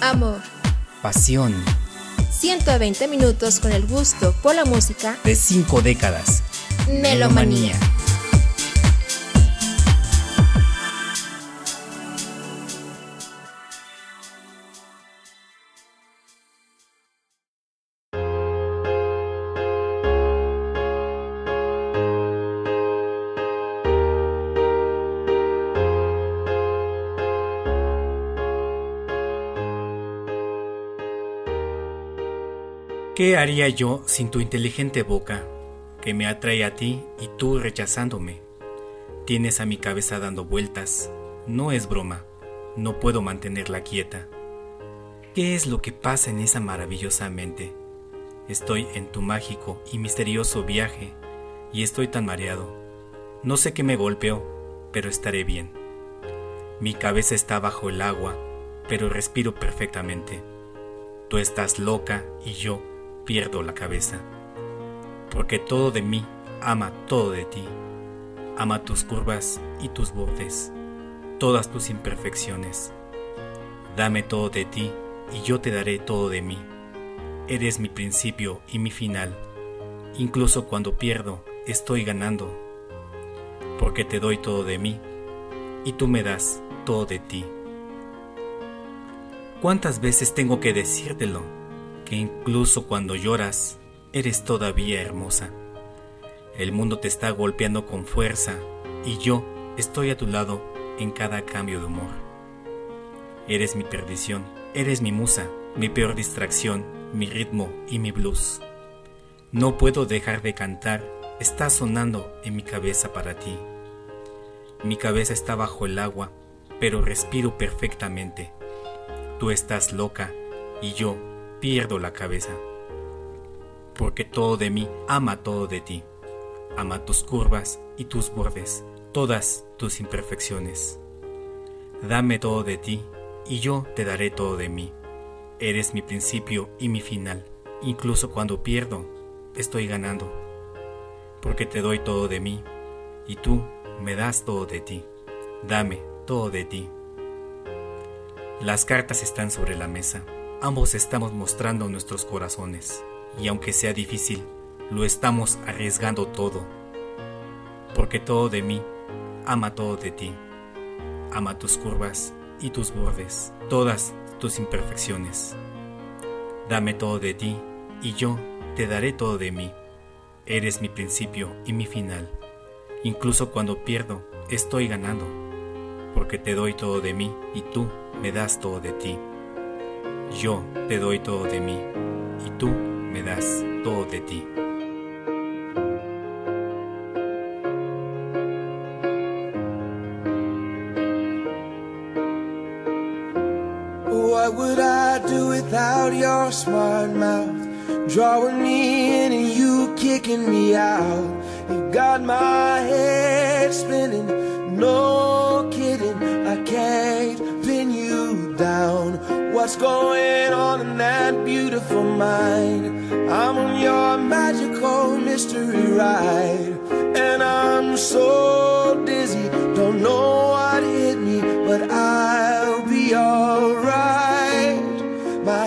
Amor. Pasión. 120 minutos con el gusto por la música De cinco décadas. Melomanía. ¿Qué haría yo sin tu inteligente boca, que me atrae a ti y tú rechazándome? Tienes a mi cabeza dando vueltas. No es broma, no puedo mantenerla quieta. ¿Qué es lo que pasa en esa maravillosa mente? Estoy en tu mágico y misterioso viaje y estoy tan mareado. No sé qué me golpeó, pero estaré bien. Mi cabeza está bajo el agua, pero respiro perfectamente. Tú estás loca y yo pierdo la cabeza. Porque todo de mí ama todo de ti. Ama tus curvas y tus bordes, todas tus imperfecciones. Dame todo de ti y yo te daré todo de mí. Eres mi principio y mi final. Incluso cuando pierdo, estoy ganando. Porque te doy todo de mí y tú me das todo de ti. ¿Cuántas veces tengo que decírtelo? Que incluso cuando lloras, eres todavía hermosa. El mundo te está golpeando con fuerza y yo estoy a tu lado en cada cambio de humor. Eres mi perdición, eres mi musa, mi peor distracción, mi ritmo y mi blues. No puedo dejar de cantar, está sonando en mi cabeza para ti. Mi cabeza está bajo el agua, pero respiro perfectamente. Tú estás loca y yo pierdo la cabeza. Porque todo de mí ama todo de ti. Ama tus curvas y tus bordes, todas tus imperfecciones. Dame todo de ti y yo te daré todo de mí. Eres mi principio y mi final. Incluso cuando pierdo, estoy ganando. Porque te doy todo de mí y tú me das todo de ti. Dame todo de ti. Las cartas están sobre la mesa. Ambos estamos mostrando nuestros corazones y aunque sea difícil, lo estamos arriesgando todo. Porque todo de mí ama todo de ti. Ama tus curvas y tus bordes, todas tus imperfecciones. Dame todo de ti y yo te daré todo de mí. Eres mi principio y mi final. Incluso cuando pierdo, estoy ganando. Porque te doy todo de mí y tú me das todo de ti. Yo te doy todo de mí y tú me das todo de ti. What would I do without your smart mouth? Drawing me in and you kicking me out. You got my head spinning, no kidding. I can't down. What's going on in that beautiful mind? I'm on your magical mystery ride, and I'm so dizzy, don't know what hit me, but I'll be alright. My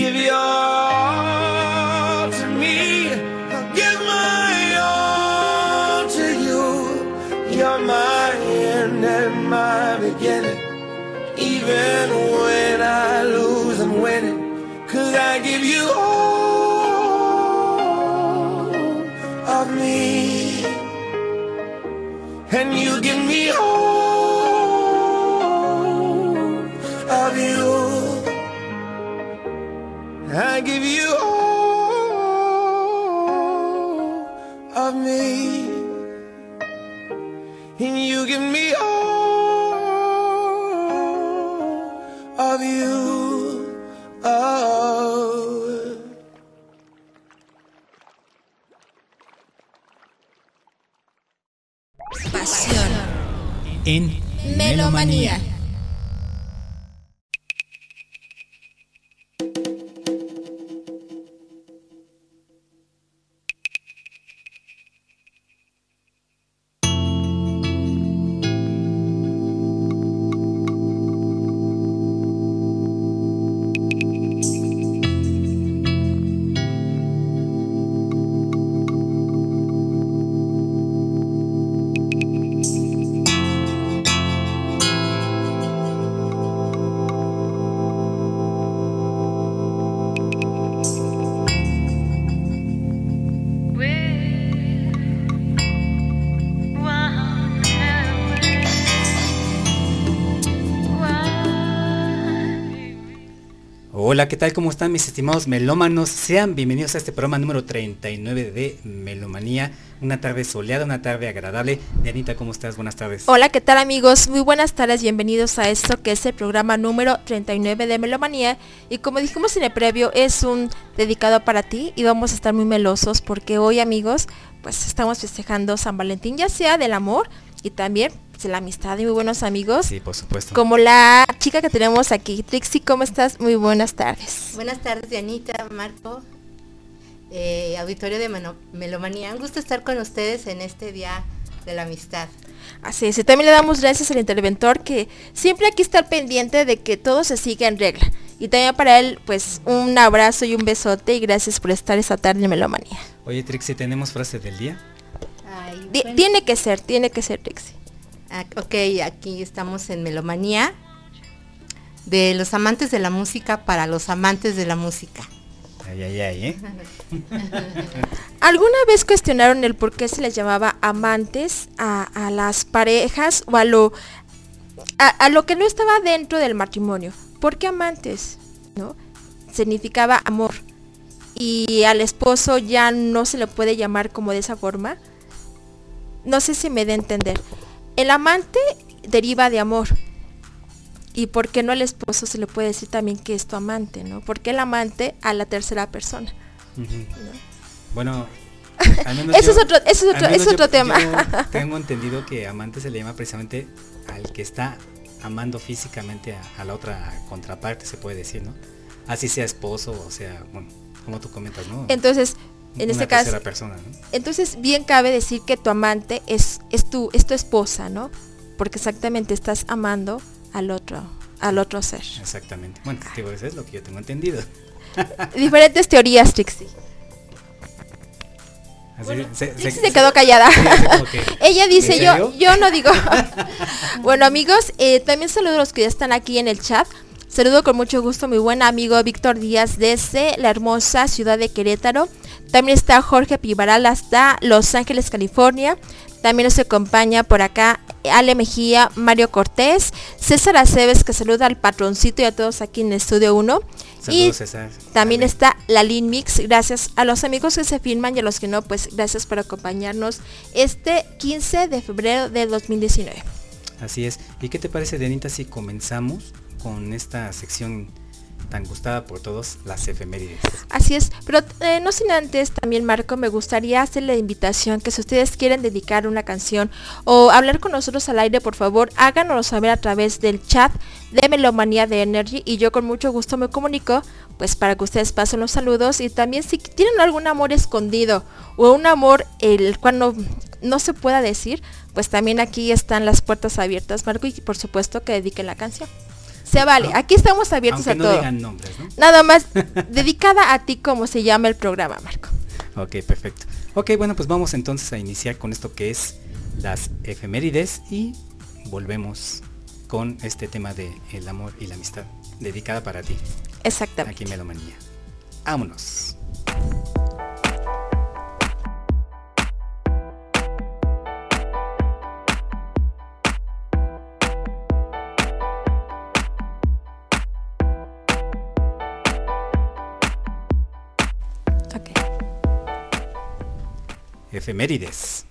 Give your En Melomanía. Hola, ¿qué tal? ¿Cómo están mis estimados melómanos? Sean bienvenidos a este programa número 39 de Melomanía. Una tarde soleada, una tarde agradable. Dianita, ¿cómo estás? Buenas tardes. Hola, ¿qué tal amigos? Muy buenas tardes, bienvenidos a esto que es el programa número 39 de Melomanía. Y como dijimos en el previo, es un dedicado para ti y vamos a estar muy melosos porque hoy amigos, pues estamos festejando San Valentín, ya sea del amor y también la amistad y muy buenos amigos. Sí, por supuesto. Como la chica que tenemos aquí. Trixie, ¿cómo estás? Muy buenas tardes. Buenas tardes, Dianita, Marco, eh, auditorio de Melomanía. Un gusto estar con ustedes en este día de la amistad. Así es, y también le damos gracias al interventor que siempre aquí está pendiente de que todo se siga en regla. Y también para él, pues un abrazo y un besote y gracias por estar esta tarde en Melomanía. Oye, Trixie, ¿tenemos frase del día? Ay, bueno. Tiene que ser, tiene que ser Trixie. Ah, ok, aquí estamos en Melomanía. De los amantes de la música para los amantes de la música. Ay, ay, ay, ¿eh? ¿Alguna vez cuestionaron el por qué se les llamaba amantes a, a las parejas o a lo, a, a lo que no estaba dentro del matrimonio? ¿Por qué amantes? ¿No? Significaba amor. Y al esposo ya no se le puede llamar como de esa forma. No sé si me da a entender. El amante deriva de amor. ¿Y por qué no al esposo se le puede decir también que es tu amante, ¿no? Porque el amante a la tercera persona. Bueno, Eso es otro, eso es otro, es otro tema. tengo entendido que amante se le llama precisamente al que está amando físicamente a, la otra contraparte, se puede decir, ¿no? Así sea esposo, o sea, bueno, como tú comentas, ¿no? Entonces, en este caso, persona, entonces bien cabe decir que tu amante es, es, tu, es tu esposa, ¿no? Porque exactamente estás amando al otro, al otro ser. Exactamente. Bueno, eso es lo que yo tengo entendido. Diferentes teorías, Trixie. se, se, quedó callada. Ella dice, yo, yo no digo. bueno amigos, eh, también saludo a los que ya están aquí en el chat. Saludo con mucho gusto a mi buen amigo Víctor Díaz desde la hermosa ciudad de Querétaro. También está Jorge Pivaral hasta Los Ángeles, California. También nos acompaña por acá Ale Mejía, Mario Cortés, César Aceves que saluda al patroncito y a todos aquí en el Estudio 1. y también está la Lin Mix, gracias a los amigos que se filman y a los que no, pues gracias por acompañarnos este 15 de febrero de 2019. Así es. ¿Y qué te parece, Denita, si comenzamos con esta sección tan gustada por todos, las efemérides. Así es, pero eh, no sin antes también Marco, me gustaría hacer la invitación que si ustedes quieren dedicar una canción o hablar con nosotros al aire, por favor, háganoslo saber a través del chat de Melomanía de Energy y yo con mucho gusto me comunico pues para que ustedes pasen los saludos y también si tienen algún amor escondido o un amor el cual no, no se pueda decir, pues también aquí están las puertas abiertas, Marco, y por supuesto que dediquen la canción. Se vale, aquí estamos abiertos a todo. Nada más dedicada a ti como se llama el programa, Marco. Ok, perfecto. Ok, bueno, pues vamos entonces a iniciar con esto que es las efemérides y volvemos con este tema de el amor y la amistad dedicada para ti. Exactamente. Aquí en Melomanía. Vámonos. Efemérides.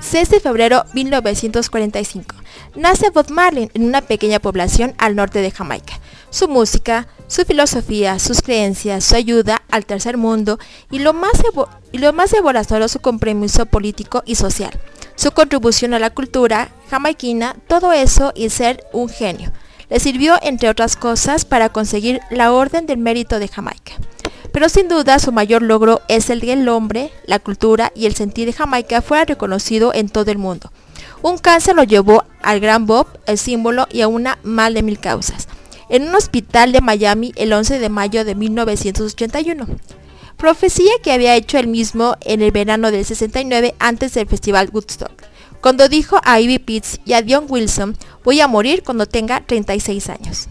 6 de febrero 1945. Nace Bob Marley en una pequeña población al norte de Jamaica. Su música, su filosofía, sus creencias, su ayuda al tercer mundo y lo más, y lo más su compromiso político y social. Su contribución a la cultura jamaiquina, todo eso y ser un genio. Le sirvió, entre otras cosas, para conseguir la Orden del Mérito de Jamaica. Pero sin duda su mayor logro es el que el hombre, la cultura y el sentir de Jamaica fuera reconocido en todo el mundo. Un cáncer lo llevó al Gran Bob, el símbolo y a una mal de mil causas, en un hospital de Miami el 11 de mayo de 1981. Profecía que había hecho él mismo en el verano del 69 antes del festival Woodstock, cuando dijo a Ivy Pitts y a Dion Wilson, voy a morir cuando tenga 36 años.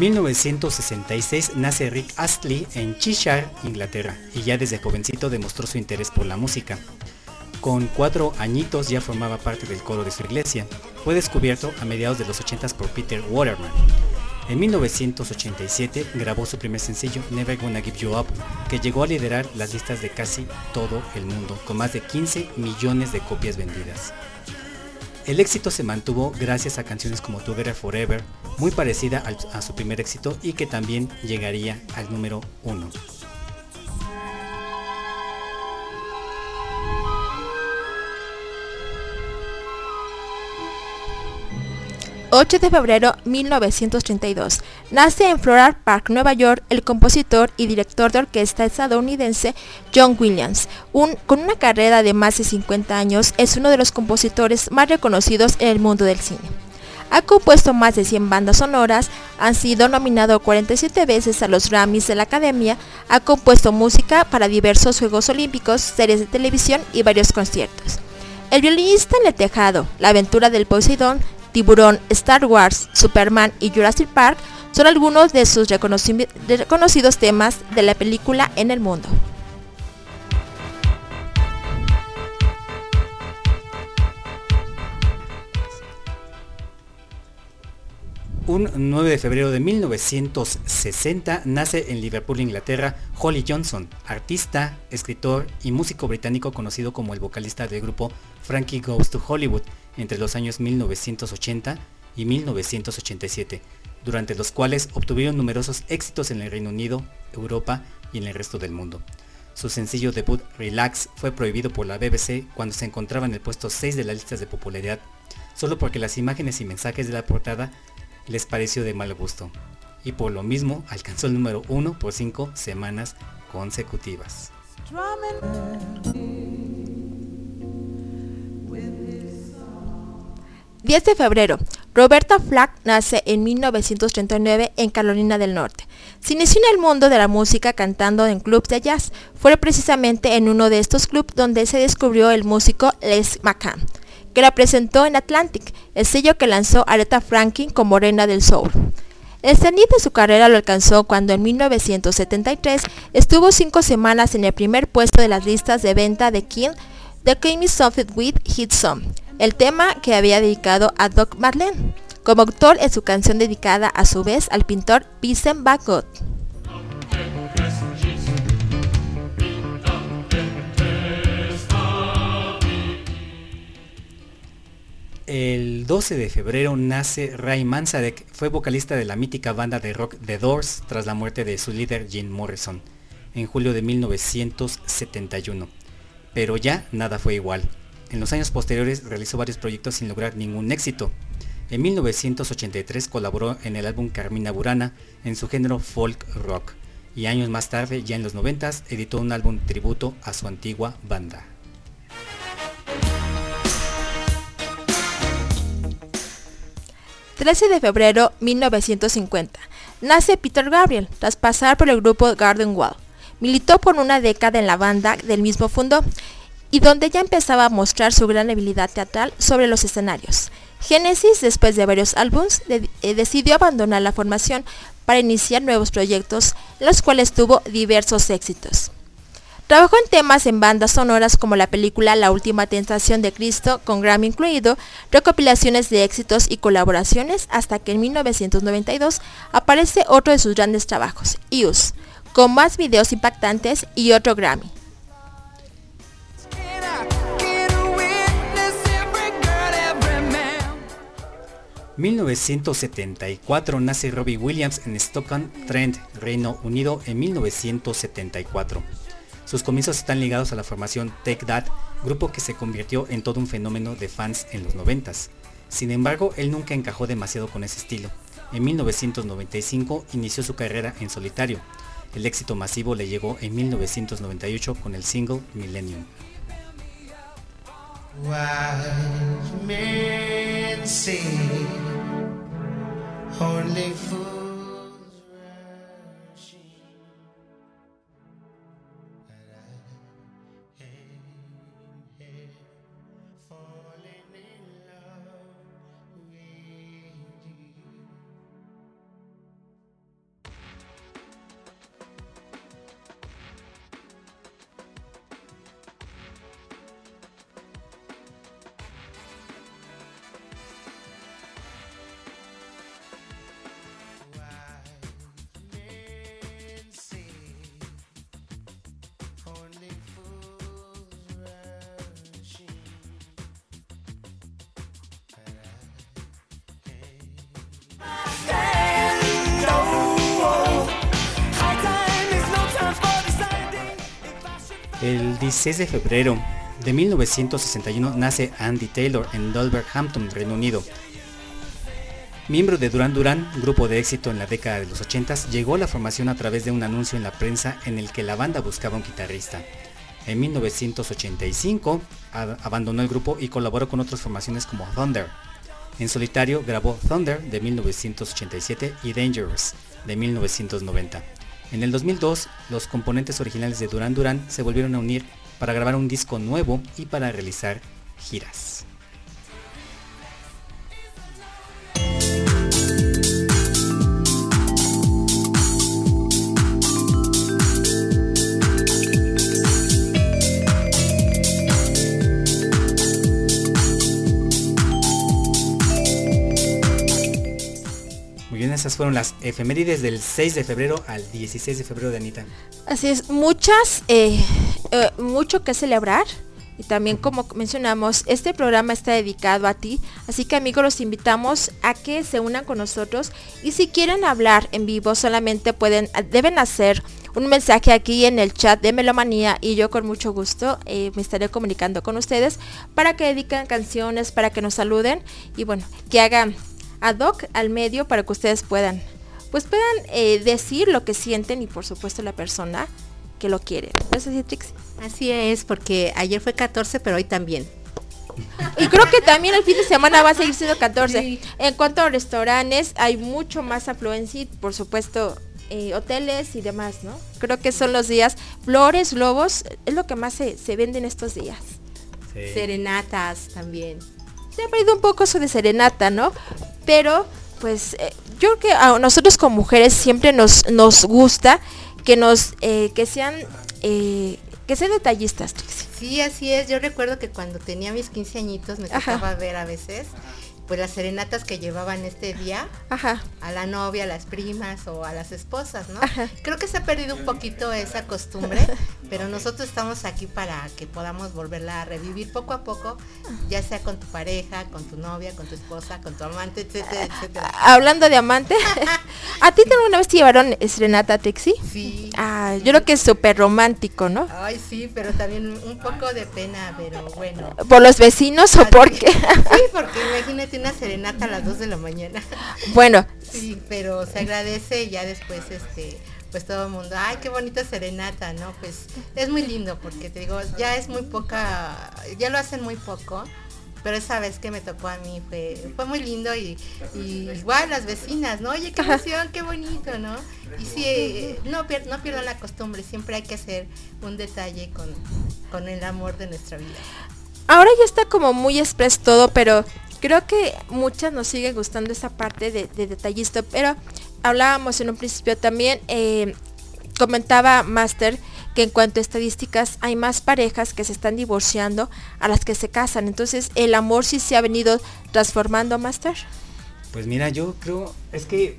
1966 nace Rick Astley en Cheshire, Inglaterra, y ya desde jovencito demostró su interés por la música. Con cuatro añitos ya formaba parte del coro de su iglesia. Fue descubierto a mediados de los 80 por Peter Waterman. En 1987 grabó su primer sencillo Never Gonna Give You Up, que llegó a liderar las listas de casi todo el mundo, con más de 15 millones de copias vendidas. El éxito se mantuvo gracias a canciones como Together Forever, muy parecida a su primer éxito y que también llegaría al número 1. 8 de febrero 1932. Nace en Floral Park, Nueva York, el compositor y director de orquesta estadounidense John Williams. con una carrera de más de 50 años, es uno de los compositores más reconocidos en el mundo del cine. Ha compuesto más de 100 bandas sonoras, ha sido nominado 47 veces a los Grammys de la Academia, ha compuesto música para diversos Juegos Olímpicos, series de televisión y varios conciertos. El violinista en el tejado, La aventura del Poseidón, Tiburón, Star Wars, Superman y Jurassic Park son algunos de sus reconocidos temas de la película en el mundo. Un 9 de febrero de 1960 nace en Liverpool, Inglaterra, Holly Johnson, artista, escritor y músico británico conocido como el vocalista del grupo Frankie Goes to Hollywood entre los años 1980 y 1987, durante los cuales obtuvieron numerosos éxitos en el Reino Unido, Europa y en el resto del mundo. Su sencillo debut Relax fue prohibido por la BBC cuando se encontraba en el puesto 6 de las listas de popularidad, solo porque las imágenes y mensajes de la portada les pareció de mal gusto, y por lo mismo alcanzó el número 1 por 5 semanas consecutivas. 10 de febrero. Roberta Flack nace en 1939 en Carolina del Norte. Se inició en el mundo de la música cantando en clubs de jazz. Fue precisamente en uno de estos clubs donde se descubrió el músico Les McCann, que la presentó en Atlantic, el sello que lanzó Aretha Franklin como reina del soul. El cenit de su carrera lo alcanzó cuando en 1973 estuvo cinco semanas en el primer puesto de las listas de venta de King, The King Something With Hit Song el tema que había dedicado a Doc Marlene, como autor en su canción dedicada a su vez al pintor Vincent Van Gogh. El 12 de febrero nace Ray Manzarek, fue vocalista de la mítica banda de rock The Doors tras la muerte de su líder Jim Morrison en julio de 1971. Pero ya nada fue igual. En los años posteriores realizó varios proyectos sin lograr ningún éxito. En 1983 colaboró en el álbum Carmina Burana en su género folk rock y años más tarde, ya en los 90, editó un álbum tributo a su antigua banda. ...13 de febrero 1950... ...nace Peter Gabriel... ...tras pasar por el grupo Garden Wall... ...militó por una década en la banda del mismo fondo y donde ya empezaba a mostrar su gran habilidad teatral sobre los escenarios. Genesis, después de varios álbums, eh, decidió abandonar la formación para iniciar nuevos proyectos, los cuales tuvo diversos éxitos. Trabajó en temas en bandas sonoras como la película La Última Tentación de Cristo, con Grammy incluido, recopilaciones de éxitos y colaboraciones, hasta que en 1992 aparece otro de sus grandes trabajos, Use, con más videos impactantes y otro Grammy. 1974 nace Robbie Williams en Stockton-Trent, Reino Unido en 1974. Sus comienzos están ligados a la formación Take That, grupo que se convirtió en todo un fenómeno de fans en los 90 Sin embargo, él nunca encajó demasiado con ese estilo. En 1995 inició su carrera en solitario. El éxito masivo le llegó en 1998 con el single Millennium. 16 de febrero de 1961 nace Andy Taylor en Wolverhampton, Reino Unido. Miembro de Duran Duran, grupo de éxito en la década de los 80, llegó a la formación a través de un anuncio en la prensa en el que la banda buscaba un guitarrista. En 1985 abandonó el grupo y colaboró con otras formaciones como Thunder. En solitario grabó Thunder de 1987 y Dangerous de 1990. En el 2002, los componentes originales de Duran Duran se volvieron a unir para grabar un disco nuevo y para realizar giras. Esas fueron las efemérides del 6 de febrero al 16 de febrero de Anita. Así es, muchas, eh, eh, mucho que celebrar. Y también como mencionamos, este programa está dedicado a ti, así que amigos los invitamos a que se unan con nosotros. Y si quieren hablar en vivo solamente pueden, deben hacer un mensaje aquí en el chat de Melomanía. Y yo con mucho gusto eh, me estaré comunicando con ustedes para que dediquen canciones, para que nos saluden. Y bueno, que hagan ad hoc al medio para que ustedes puedan, pues puedan eh, decir lo que sienten y por supuesto la persona que lo quiere. ¿No es así, Trixie? Así es, porque ayer fue 14, pero hoy también. Y creo que también el fin de semana va a seguir siendo 14. En cuanto a restaurantes, hay mucho más afluencia y por supuesto eh, hoteles y demás, ¿no? Creo que son los días. Flores, globos, es lo que más se, se vende en estos días. Serenatas también. Se ha perdido un poco eso de serenata, ¿no? Pero, pues, eh, yo creo que a nosotros como mujeres siempre nos, nos gusta que nos, eh, que sean, eh, que sean detallistas. Sí, así es. Yo recuerdo que cuando tenía mis 15 añitos me Ajá. tocaba ver a veces pues las serenatas que llevaban este día Ajá. a la novia, a las primas o a las esposas, ¿no? Ajá. Creo que se ha perdido un poquito esa costumbre, pero nosotros estamos aquí para que podamos volverla a revivir poco a poco, ya sea con tu pareja, con tu novia, con tu esposa, con tu amante, etcétera, etcétera. Hablando de amante, ¿a ti alguna vez te llevaron serenata, Trixie? Sí. Ah, yo creo que es súper romántico, ¿no? Ay, sí, pero también un poco de pena, pero bueno. ¿Por los vecinos o por qué? Sí, porque imagínate una serenata a las 2 de la mañana. bueno, Sí, pero se agradece y ya después este pues todo el mundo, ay, qué bonita serenata, ¿no? Pues es muy lindo porque te digo, ya es muy poca, ya lo hacen muy poco, pero esa vez que me tocó a mí fue, fue muy lindo y, y igual las vecinas, ¿no? Oye, qué emoción, qué bonito, ¿no? Y sí, no, pier- no pierdan la costumbre, siempre hay que hacer un detalle con, con el amor de nuestra vida. ahora ya está como muy express todo, pero creo que muchas nos sigue gustando esa parte de, de detallista, pero hablábamos en un principio también, eh, comentaba Master que en cuanto a estadísticas hay más parejas que se están divorciando a las que se casan, entonces el amor sí se ha venido transformando, Master. Pues mira, yo creo, es que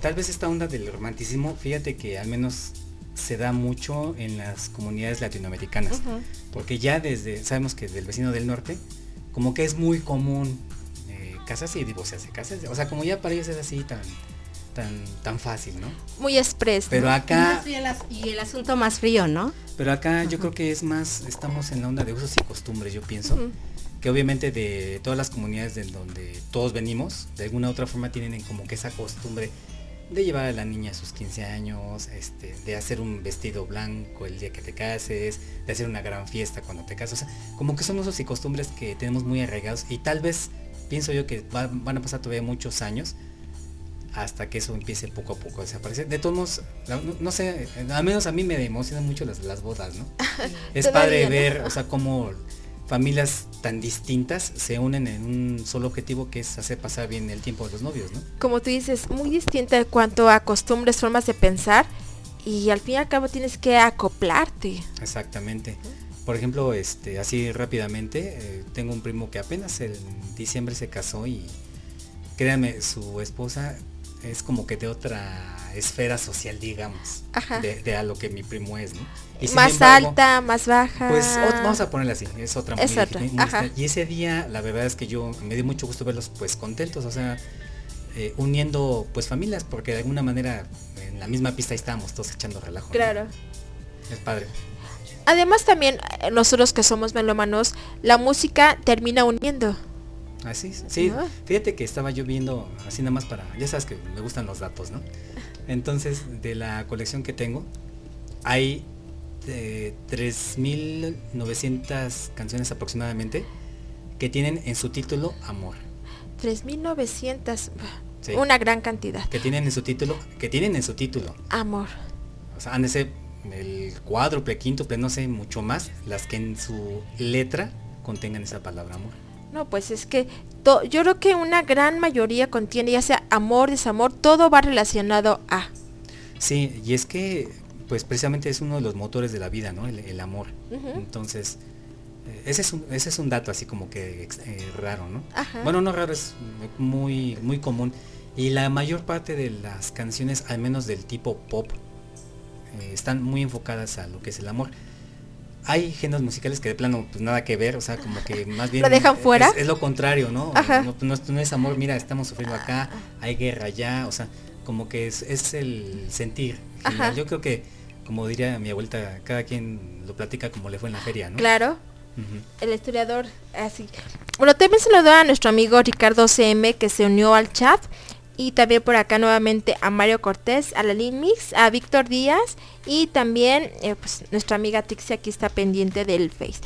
tal vez esta onda del romanticismo, fíjate que al menos se da mucho en las comunidades latinoamericanas, porque ya desde, sabemos que del vecino del norte, como que es muy común eh, casarse y divorciarse, casarse, o sea, como ya para ellos es así tan, tan, tan fácil, ¿no? Muy express. ¿no? Pero acá, Y el, as- y el asunto más frío, ¿no? pero acá yo creo que es más, estamos en la onda de usos y costumbres, yo pienso. Que obviamente de todas las comunidades de donde todos venimos, de alguna u otra forma tienen como que esa costumbre de llevar a la niña a sus 15 años, este, de hacer un vestido blanco el día que te cases, de hacer una gran fiesta cuando te casas, o sea, como que son usos y costumbres que tenemos muy arraigados y tal vez pienso yo que va- van a pasar todavía muchos años hasta que eso empiece poco a poco a desaparecer. De todos modos, no, no sé, al menos a mí me emocionan mucho las, las bodas, ¿no? es padre ver, o sea, cómo familias tan distintas se unen en un solo objetivo que es hacer pasar bien el tiempo de los novios, ¿no? como tú dices, muy distinta en cuanto a costumbres, formas de pensar y al fin y al cabo tienes que acoplarte. Exactamente. Por ejemplo, este, así rápidamente, eh, tengo un primo que apenas en diciembre se casó y créanme, su esposa es como que de otra esfera social, digamos, de, de a lo que mi primo es, ¿no? Y más embargo, alta, más baja. Pues vamos a ponerla así, es otra Es otra, ajá. Y ese día, la verdad es que yo me dio mucho gusto verlos pues contentos, o sea, eh, uniendo pues familias, porque de alguna manera en la misma pista ahí estábamos todos echando relajo. ¿no? Claro. Es padre. Además también eh, nosotros que somos melómanos, la música termina uniendo. Así, es. sí. ¿No? Fíjate que estaba yo viendo, así nada más para, ya sabes que me gustan los datos, ¿no? Entonces, de la colección que tengo, hay eh, 3.900 canciones aproximadamente que tienen en su título Amor. 3.900. Sí. Una gran cantidad. que tienen en su título, que tienen en su título. Amor. O sea, han de ser el cuádruple, quíntuple, no sé, mucho más, las que en su letra contengan esa palabra amor. No, pues es que to- yo creo que una gran mayoría contiene ya sea amor, desamor, todo va relacionado a. Sí, y es que, pues precisamente es uno de los motores de la vida, ¿no? El, el amor. Entonces, eh, ese es, un, ese es un dato así como que eh, raro, ¿no? Ajá. Bueno, no raro, es muy, muy común. Y la mayor parte de las canciones, al menos del tipo pop, eh, están muy enfocadas a lo que es el amor. hay géneros musicales que de plano pues nada que ver, o sea, como que más bien ¿Lo dejan fuera? Es, lo contrario, ¿no? No, no es- no es amor, mira, estamos sufriendo acá, hay guerra allá, o sea, como que es, es el sentir. Yo creo que, como diría mi abuelita, cada quien lo platica como le fue en la feria, ¿no? Claro, el historiador así. Bueno, también saludo a nuestro amigo Ricardo CM que se unió al chat. Y también por acá nuevamente a Mario Cortés, a la Mix, a Víctor Díaz y también eh, pues, nuestra amiga Tixi aquí está pendiente del Face.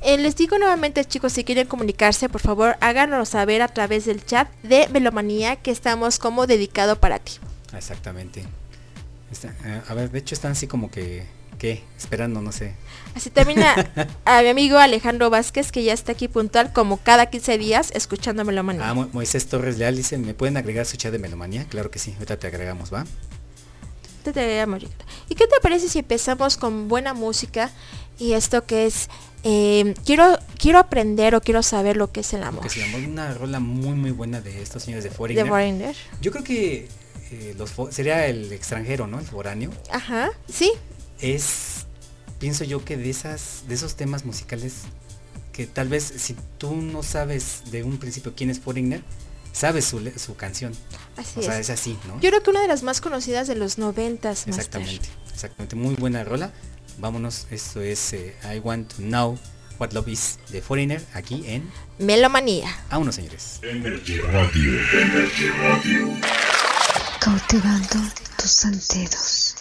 Eh, les digo nuevamente chicos, si quieren comunicarse, por favor háganoslo saber a través del chat de Melomanía que estamos como dedicado para ti. Exactamente. Está- eh, a ver, de hecho están así como que, ¿qué? Esperando, no sé. Así también a, mi amigo Alejandro Vázquez que ya está aquí puntual como cada 15 días escuchando Melomanía. Ah, Mo- Moisés Torres Leal dice, ¿me pueden agregar su chat de Melomanía? Claro que sí, ahorita te agregamos, ¿va? Te traemos, Ricardo. ¿Y qué te parece si empezamos con buena música y esto que es eh, quiero quiero aprender o quiero saber lo que es el amor? Que se llamó una rola muy muy buena de estos señores de De Foreigner. Foreigner. Yo creo que eh, los sería el extranjero, ¿no? El foráneo. Ajá, sí, Es, pienso yo que de esas, de esos temas musicales que tal vez si tú no sabes de un principio quién es Foreigner, sabes su, su canción. así o sea, es. es así, ¿no? Yo creo que una de las más conocidas de los noventas, Master. Exactamente, exactamente. Muy buena rola. Vámonos, esto es eh, I Want to Know What Love Is de Foreigner aquí en Melomanía. Vámonos señores. Cautivando tus sentidos.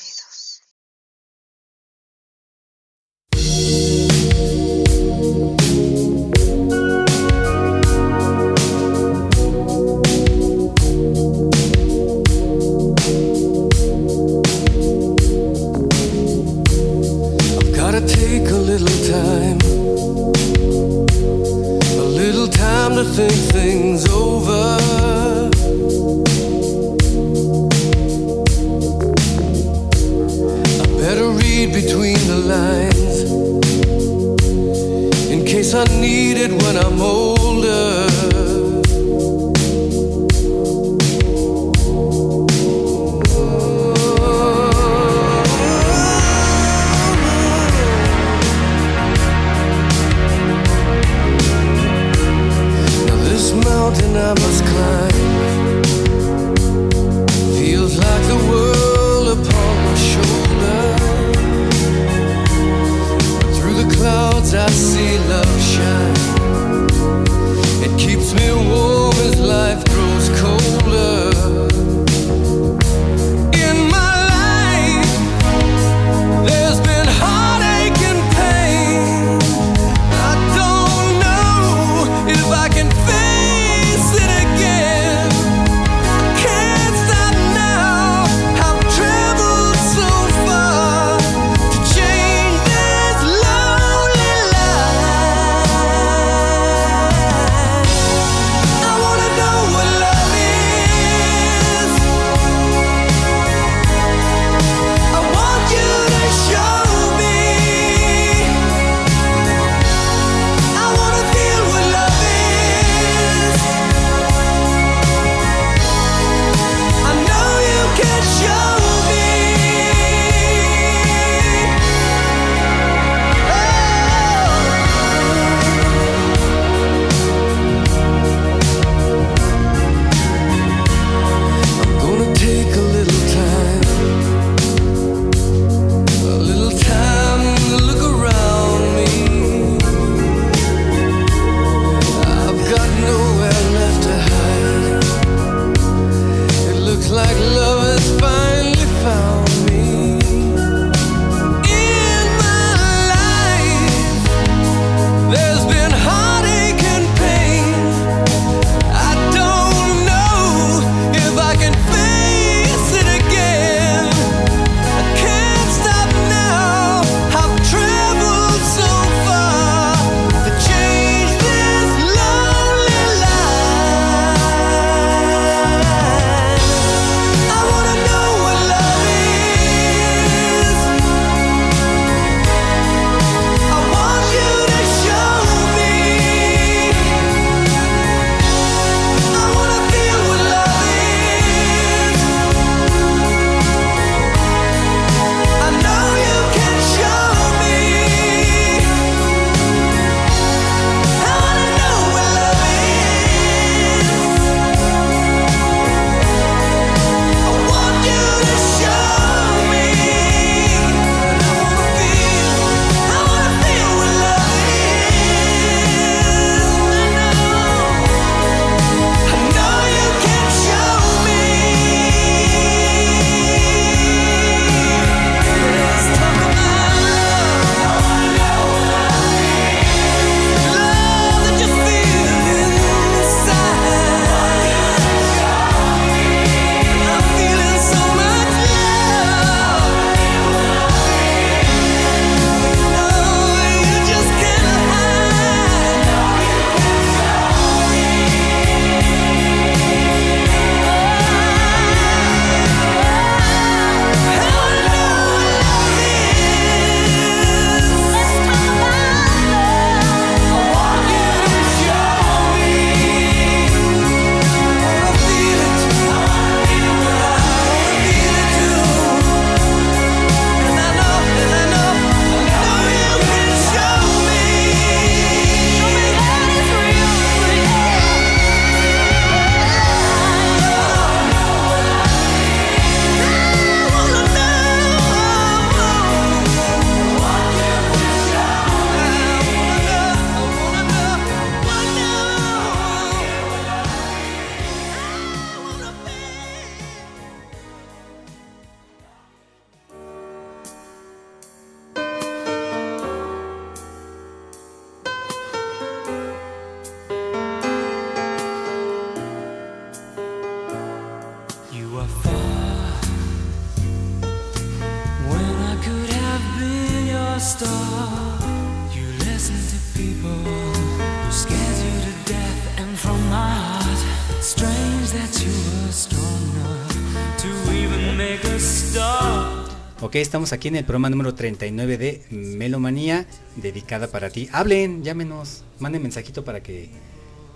Estamos aquí en el programa número 39 de Melomanía, dedicada para ti. Hablen, llámenos, manden mensajito para que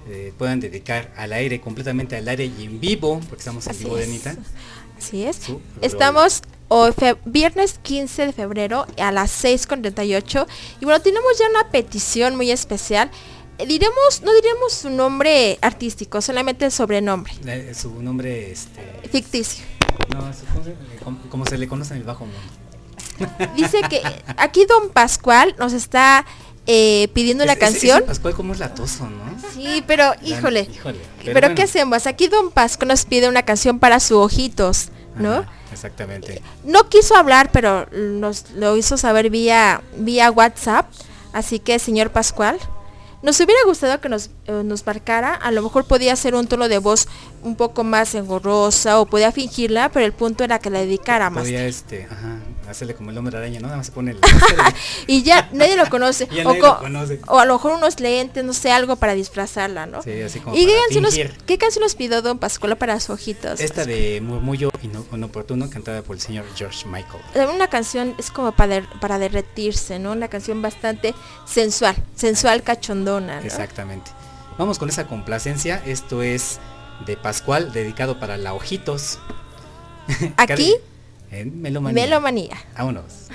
eh, puedan dedicar al aire, completamente al aire y en vivo, porque estamos en Así vivo, es. Denita. Así es. Su Estamos hoy fe- viernes 15 de febrero a las 6.38 y bueno, tenemos ya una petición muy especial. Eh, Diremos, no diremos su nombre artístico, solamente el sobrenombre, su nombre, este, ficticio. no, su- ¿cómo se- como, se le conoce en el bajo mundo. Dice que aquí Don Pascual nos está eh, pidiendo la Es- es- canción. ese Pascual como es latoso, ¿no? Sí, pero La- híjole. híjole, Pero, pero bueno. ¿qué hacemos? Aquí Don Pascual nos pide una canción para su ojitos, ¿no? Ajá, exactamente. No quiso hablar, pero nos lo hizo saber vía, vía WhatsApp. Así que, señor Pascual, nos hubiera gustado que nos, eh, nos marcara. A lo mejor podía ser un tono de voz un poco más engorrosa o podía fingirla, pero el punto era que la dedicara más. Podía este, ajá, hacerle como el hombre araña, ¿no? Nada más se pone el Y ya nadie lo conoce. Ya o, nadie co- lo conoce. o a lo mejor unos lentes, no sé, algo para disfrazarla, ¿no? Sí, así como ¿Y qué canción, nos, fingir. qué canción nos pidió Don Pascual para sus ojitos? Esta de Murmullo ino- inoportuno cantada por el señor George Michael. Eh, Una canción es como para, der- para derretirse, ¿no? Una canción bastante sensual, sensual cachondona, ¿no? Exactamente. Vamos con esa complacencia. Esto es de Pascual, dedicado para la Ojitos. Aquí, en Melomanía. Melomanía. Vámonos.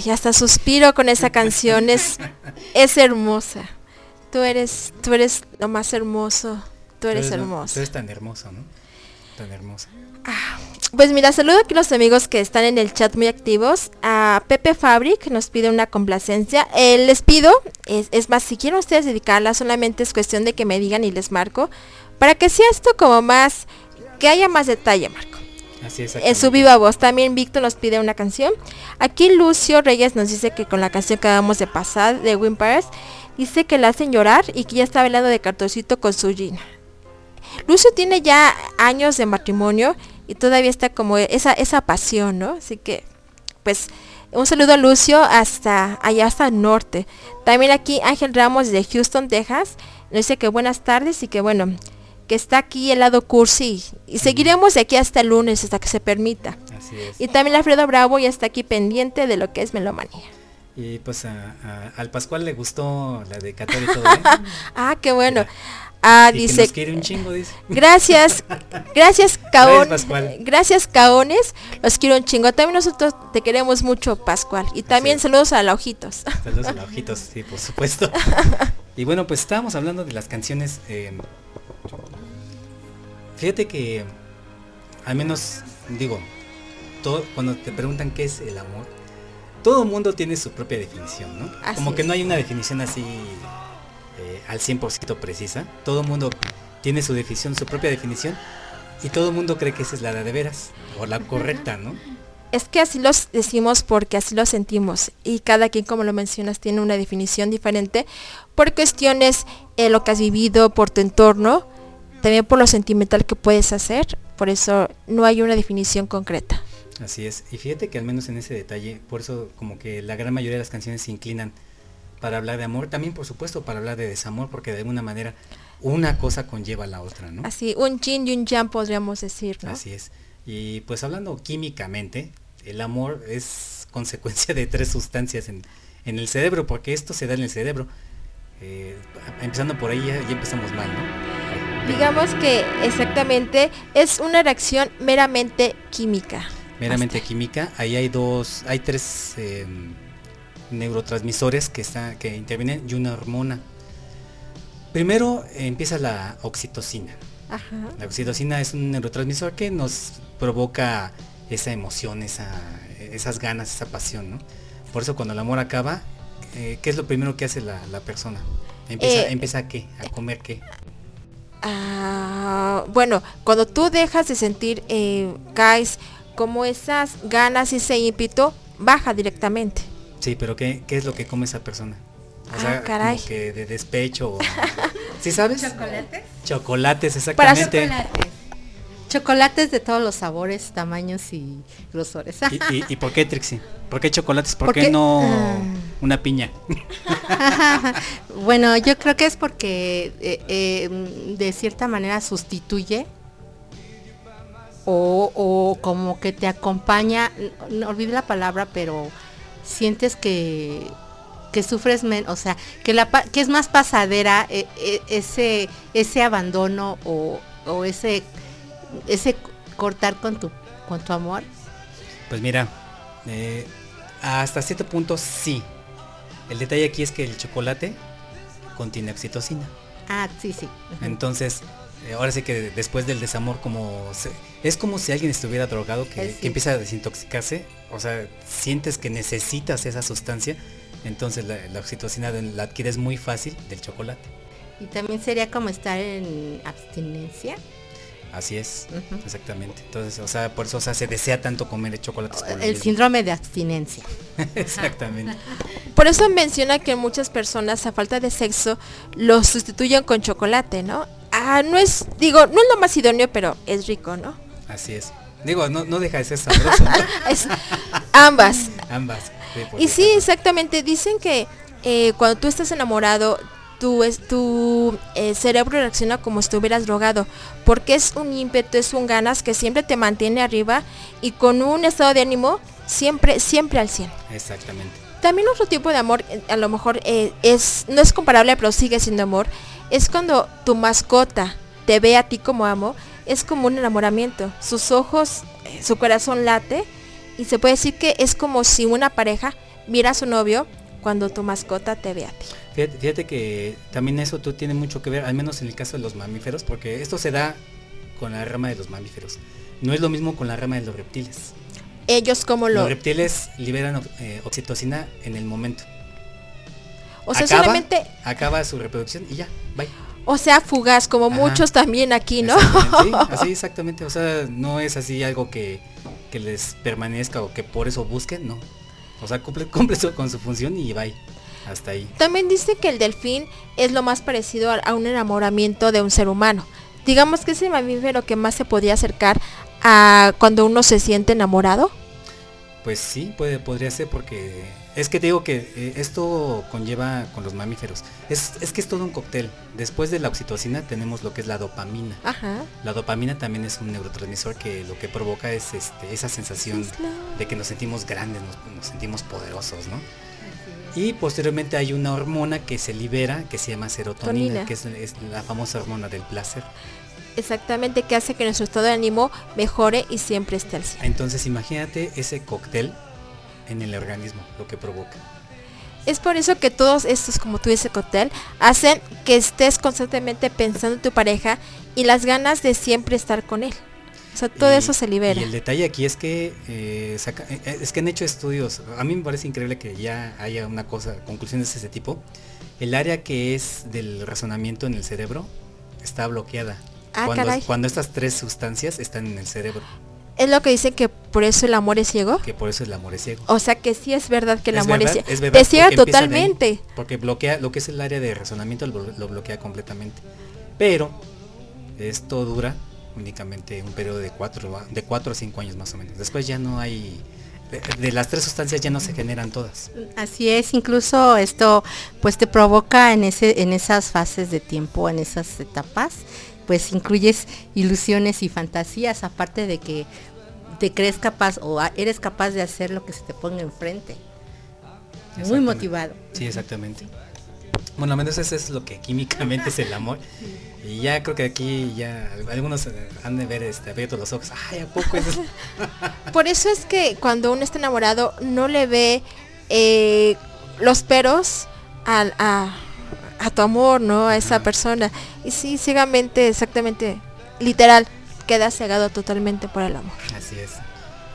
Ah, y hasta suspiro con esa canción. Es, es hermosa. Tú eres, tú eres lo más hermoso. Tú eres hermoso. Tú eres tan hermoso, ¿no? Tan hermosa. Pues mira, saludo aquí a los amigos que están en el chat muy activos. A Pepe Fabric nos pide una complacencia. Eh, les pido, es, es más, si quieren ustedes dedicarla, solamente es cuestión de que me digan y les marco. Para que sea esto como más, que haya más detalle, Marco. Así es. En su viva voz. También Víctor nos pide una canción. Aquí Lucio Reyes nos dice que con la canción que acabamos de pasar de Wimpers, dice que la hacen llorar y que ya está bailando de cartoncito con su Gina. Lucio tiene ya años de matrimonio y todavía está como esa, esa pasión, ¿no? Así que, pues, un saludo a Lucio hasta allá hasta el norte. También aquí Ángel Ramos de Houston, Texas, nos dice que buenas tardes y que bueno, que está aquí el lado cursi y seguiremos de aquí hasta el lunes hasta que se permita. Así es. Y también Alfredo Bravo ya está aquí pendiente de lo que es melomanía. Y pues a- a- al Pascual le gustó la dedicatoria y todo, ¿eh? Ah, qué bueno. Ah, Y que dice. nos quiere un chingo, dice. Gracias, gracias Pascual. gracias Caones, los quiero un chingo. También nosotros te queremos mucho, Pascual. Y también saludos a la Ojitos. Saludos a la ojitos, sí, por supuesto. Y bueno, pues estábamos hablando de las canciones. eh, fíjate que, al menos, digo, todo, cuando te preguntan qué es el amor, todo mundo tiene su propia definición, ¿no? Así Como que no hay una definición así eh, al 100% precisa. Todo mundo tiene su definición, su propia definición. Y todo mundo cree que esa es la de veras, o la correcta, ¿no? Es que así los decimos porque así lo sentimos y cada quien, como lo mencionas, tiene una definición diferente por cuestiones, eh, lo que has vivido, por tu entorno, también por lo sentimental que puedes hacer, por eso no hay una definición concreta. Así es. Y fíjate que al menos en ese detalle, por eso como que la gran mayoría de las canciones se inclinan para hablar de amor, también por supuesto para hablar de desamor, porque de alguna manera una cosa conlleva a la otra, ¿no? Así, un chin y un jam podríamos decir, ¿no? Así es. Y pues hablando químicamente, el amor es consecuencia de tres sustancias en, en el cerebro, porque esto se da en el cerebro. Eh, empezando por ahí ya, ya empezamos mal, ¿no? Digamos que exactamente es una reacción meramente química. Meramente química, ahí hay dos, hay tres eh, neurotransmisores que, está, que intervienen y una hormona. Primero eh, empieza la oxitocina. Ajá. La oxitocina es un neurotransmisor que nos provoca esa emoción, esa, esas ganas, esa pasión, ¿no? Por eso cuando el amor acaba, eh, ¿qué es lo primero que hace la, la persona? Empieza, Eh, empieza a qué? A comer qué? Ah, bueno, cuando tú dejas de sentir, eh, caes como esas ganas y ese ímpetu, baja directamente. Sí, pero ¿qué, qué es lo que come esa persona? O Ah, sea, caray. como que de despecho. o- ¿Sí sabes? ¿Chocolates? Chocolates, Para exactamente. Chocolates. Chocolates de todos los sabores, tamaños y grosores. ¿Y, y, y por qué, Trixie? ¿Por qué chocolates? ¿Por, qué no ah. una piña? bueno, yo creo que es porque eh, eh, de cierta manera sustituye o, o como que te acompaña, no, olvidé la palabra, pero sientes que que sufres menos, o sea, que la que es más pasadera eh, ese ese abandono o, o ese ese cortar con tu con tu amor. Pues mira, eh, hasta cierto punto sí. El detalle aquí es que el chocolate contiene oxitocina. Ah, sí, sí. Entonces, eh, ahora sí que después del desamor como se- es como si alguien estuviera drogado que, sí. que empieza a desintoxicarse, o sea, sientes que necesitas esa sustancia, entonces la, la oxitocina la adquieres muy fácil del chocolate. Y también sería como estar en abstinencia. Así es, exactamente. Entonces, o sea, por eso o sea, se desea tanto comer por lo El mismo. síndrome de abstinencia. Exactamente. Por eso menciona que muchas personas a falta de sexo lo sustituyen con chocolate, ¿no? Ah, no es, digo, no es lo más idóneo, pero es rico, ¿no? Así es. Digo, no, no deja de ser sabroso. ¿no? Es ambas. Ambas. sí, Y sí, exactamente. Dicen que eh, cuando tú estás enamorado, tu, es, tu eh, cerebro reacciona como si estuvieras drogado, porque es un ímpetu, es un ganas que siempre te mantiene arriba y con un estado de ánimo siempre, siempre al 100. Exactamente. También otro tipo de amor, a lo mejor eh, es no es comparable, pero sigue siendo amor, es cuando tu mascota te ve a ti como amo, es como un enamoramiento. Sus ojos, eh, su corazón late y se puede decir que es como si una pareja viera a su novio cuando tu mascota te ve a ti. Fíjate, fíjate que también eso tú tiene mucho que ver, al menos en el caso de los mamíferos, porque esto se da con la rama de los mamíferos. No es lo mismo con la rama de los reptiles. Ellos como lo... Los reptiles liberan eh, oxitocina en el momento. O sea, acaba, solamente... acaba su reproducción y ya, bye. O sea, fugaz, como Ajá. muchos también aquí, ¿no? Sí, así exactamente. O sea, no es así algo que, que les permanezca o que por eso busquen, no. O sea, cumple, cumple su- con su función y bye. Hasta ahí. También dice que el delfín es lo más parecido a, a un enamoramiento de un ser humano. Digamos que es el mamífero que más se podría acercar a cuando uno se siente enamorado. Pues sí, puede, podría ser porque es que te digo que eh, esto conlleva con los mamíferos. Es, es que es todo un cóctel. Después de la oxitocina tenemos lo que es la dopamina. Ajá. La dopamina también es un neurotransmisor que lo que provoca es este, esa sensación de que nos sentimos grandes, nos, nos sentimos poderosos, ¿no? Y posteriormente hay una hormona que se libera que se llama serotonina, Tonina. que es, es la famosa hormona del placer. Exactamente, que hace que nuestro estado de ánimo mejore y siempre esté al 100. Entonces imagínate ese cóctel en el organismo, lo que provoca. Es por eso que todos estos, como tú dices, cóctel, hacen que estés constantemente pensando en tu pareja y las ganas de siempre estar con él. O sea, todo Y- eso se libera. Y el detalle aquí es que eh, saca- eh, eh, es que han hecho estudios. A mí me parece increíble que ya haya una cosa, conclusiones de ese tipo. El área que es del razonamiento en el cerebro está bloqueada. Ah, cuando estas tres sustancias están en el cerebro, Es lo que dicen que por eso el amor es ciego. que por eso el amor es ciego. O sea que sí es verdad que el Es amor verdad, es ciego. verdad, Te ciega ahí, totalmente. porque bloquea lo que es el área de razonamiento lo, lo bloquea completamente. Pero esto dura únicamente un periodo de cuatro, a- de cuatro a cinco años más o menos. Después ya no hay de, de las tres sustancias ya no se generan todas. Así es, incluso esto pues te provoca en ese en esas fases de tiempo, en esas etapas, pues incluyes ilusiones y fantasías, aparte de que te crees capaz o eres capaz de hacer lo que se te ponga enfrente. Muy motivado. Sí, exactamente. Bueno, al menos eso es lo que químicamente es el amor. Y ya creo que aquí ya algunos eh, han de ver este, abierto los ojos. Ay, ¿a poco eso? Por eso es que cuando uno está enamorado no le ve eh, los peros al- a, a tu amor, ¿no? A esa persona. Y sí, ciegamente, exactamente, literal, queda cegado totalmente por el amor. Así es.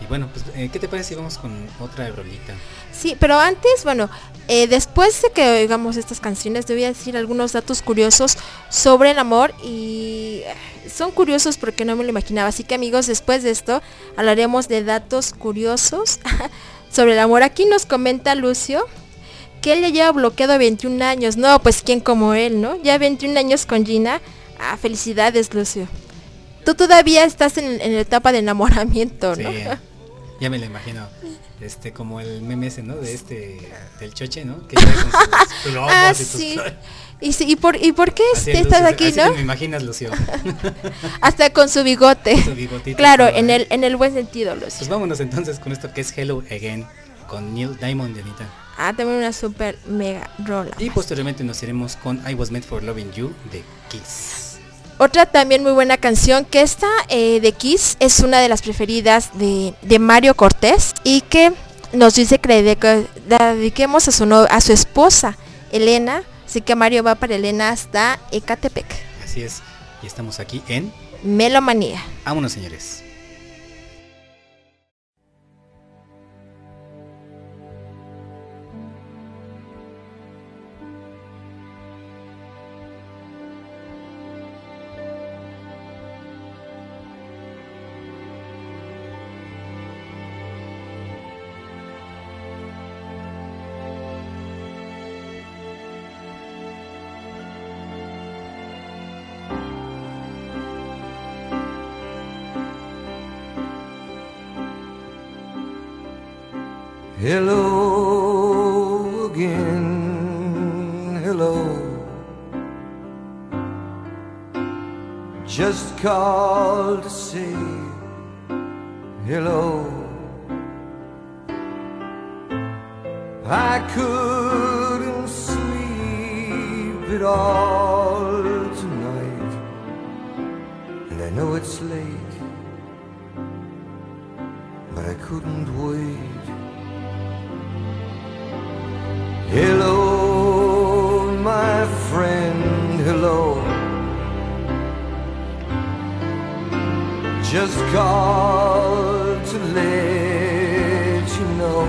Y bueno, pues, eh, ¿qué te parece si vamos con otra rolita? Sí, pero antes, bueno, eh, después de que oigamos estas canciones, te voy a decir algunos datos curiosos sobre el amor y eh, son curiosos porque no me lo imaginaba. Así que amigos, después de esto hablaremos de datos curiosos sobre el amor. Aquí nos comenta Lucio que él ya lleva bloqueado 21 años. No, pues quién como él, ¿no? Ya 21 años con Gina. Ah, felicidades, Lucio. Tú todavía estás en, en la etapa de enamoramiento, Sí, ¿no? ya me lo imagino. Este, como el meme ese, ¿no? De este, del choche, ¿no? Que con sus Ah, y sí. ¿Y, sí, y, por, ¿Y por qué Así estás Lucio, aquí, así no? me imaginas, Lucio. Hasta con su bigote. Su claro, en ¿eh? el, en el buen sentido, Pues Lucio. vámonos entonces con esto que es Hello Again con Neil Diamond y Anita. Ah, también una super mega rola. Y posteriormente nos iremos con I Was Meant for Loving You de Kiss. Otra también muy buena canción que esta eh, de Kiss es una de las preferidas de, de Mario Cortés y que nos dice que le dediquemos a su, no- a su esposa, Elena. Así que Mario va para Elena hasta Ecatepec. Así es. Y estamos aquí en Melomanía. Vámonos, señores. Hello again, hello. Just called to say hello. I couldn't sleep at all tonight, and I know it's late, but I couldn't wait. Hello, my friend, hello. Just called to let you know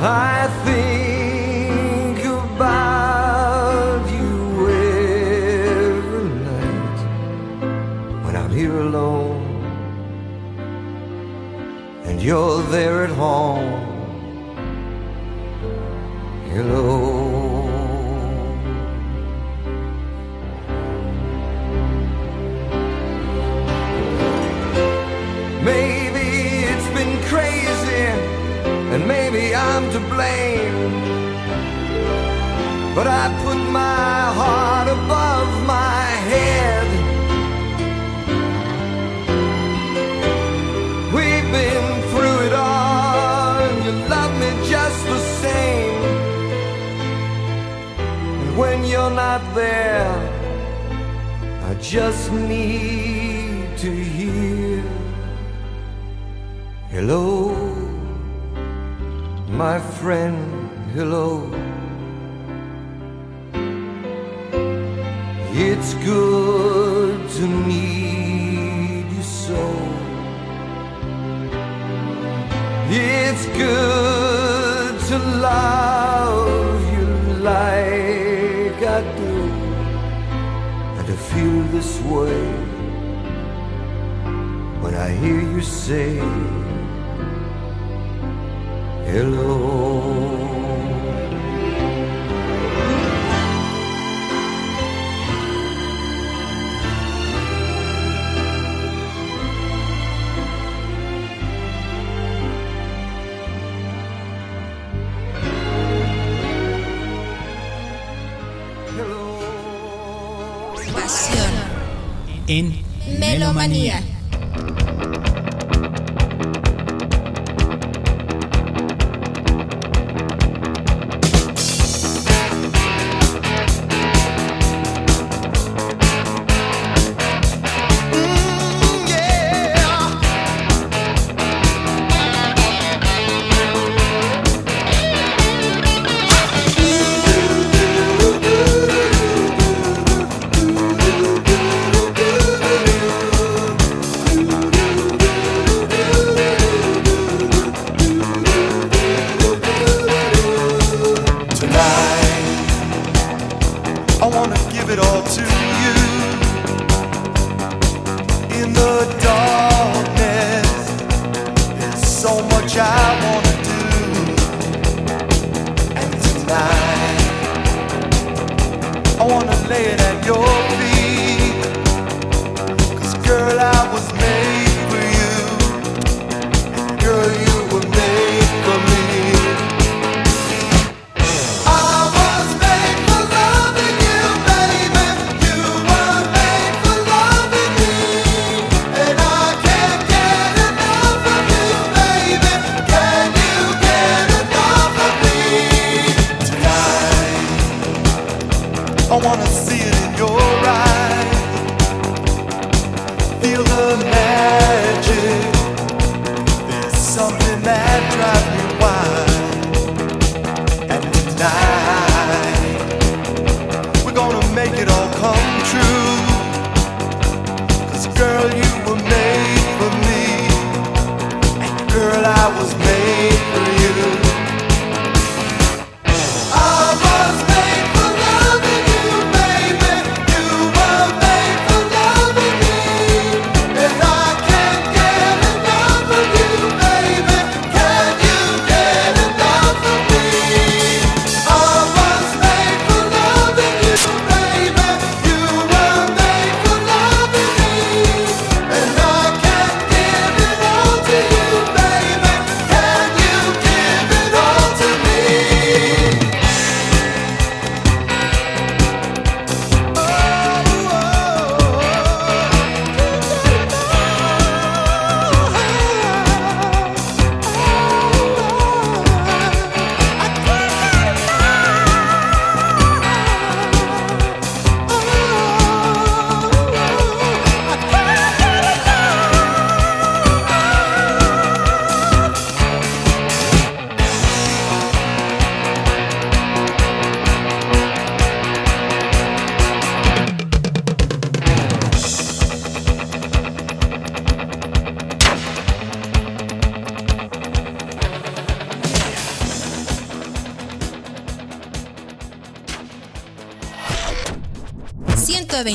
I think about you every night when I'm here alone and you're there at home. Hello. Maybe it's been crazy, and maybe I'm to blame. But I put my heart above my head. You're not there, I just need to hear Hello, my friend, hello. It's good to need you so. It's good to love feel this way when I hear you say hello. En Melomanía.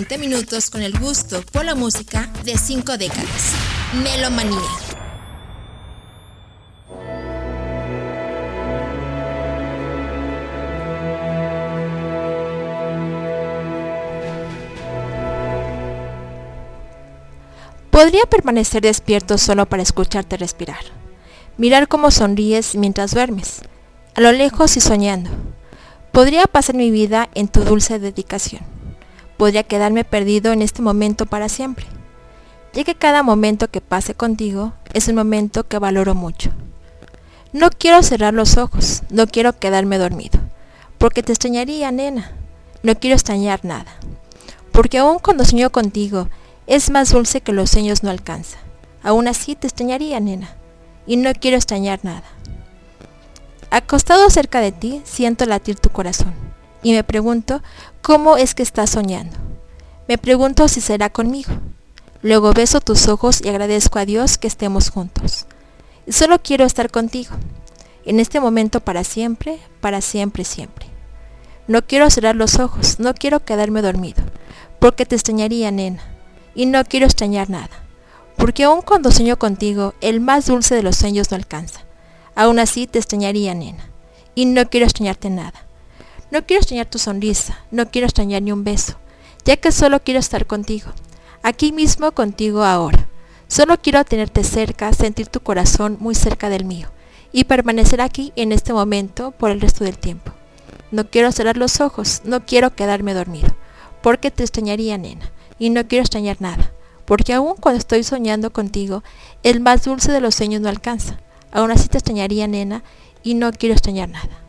...120 minutos con el gusto por la música de 5 décadas. Melomanía. Podría permanecer despierto solo para escucharte respirar, mirar cómo sonríes mientras duermes, a lo lejos y soñando. Podría pasar mi vida en tu dulce dedicación. Podría quedarme perdido en este momento para siempre, ya que cada momento que pase contigo es un momento que valoro mucho. No quiero cerrar los ojos, no quiero quedarme dormido, porque te extrañaría, nena. No quiero extrañar nada, porque aún cuando sueño contigo es más dulce que los sueños no alcanza. Aún así te extrañaría, nena, y no quiero extrañar nada. Acostado cerca de ti, siento latir tu corazón y me pregunto cómo es que estás soñando. Me pregunto si será conmigo. Luego beso tus ojos y agradezco a Dios que estemos juntos. Solo quiero estar contigo. En este momento para siempre, para siempre, siempre. No quiero cerrar los ojos, no quiero quedarme dormido, porque te extrañaría, nena. Y no quiero extrañar nada, porque aun cuando sueño contigo, el más dulce de los sueños no alcanza. Aún así te extrañaría, nena. Y no quiero extrañarte nada. No quiero extrañar tu sonrisa, no quiero extrañar ni un beso, ya que solo quiero estar contigo, aquí mismo contigo ahora. Solo quiero tenerte cerca, sentir tu corazón muy cerca del mío y permanecer aquí en este momento por el resto del tiempo. No quiero cerrar los ojos, no quiero quedarme dormido, porque te extrañaría, nena, y no quiero extrañar nada, porque aun cuando estoy soñando contigo, el más dulce de los sueños no alcanza. Aún así te extrañaría, nena, y no quiero extrañar nada.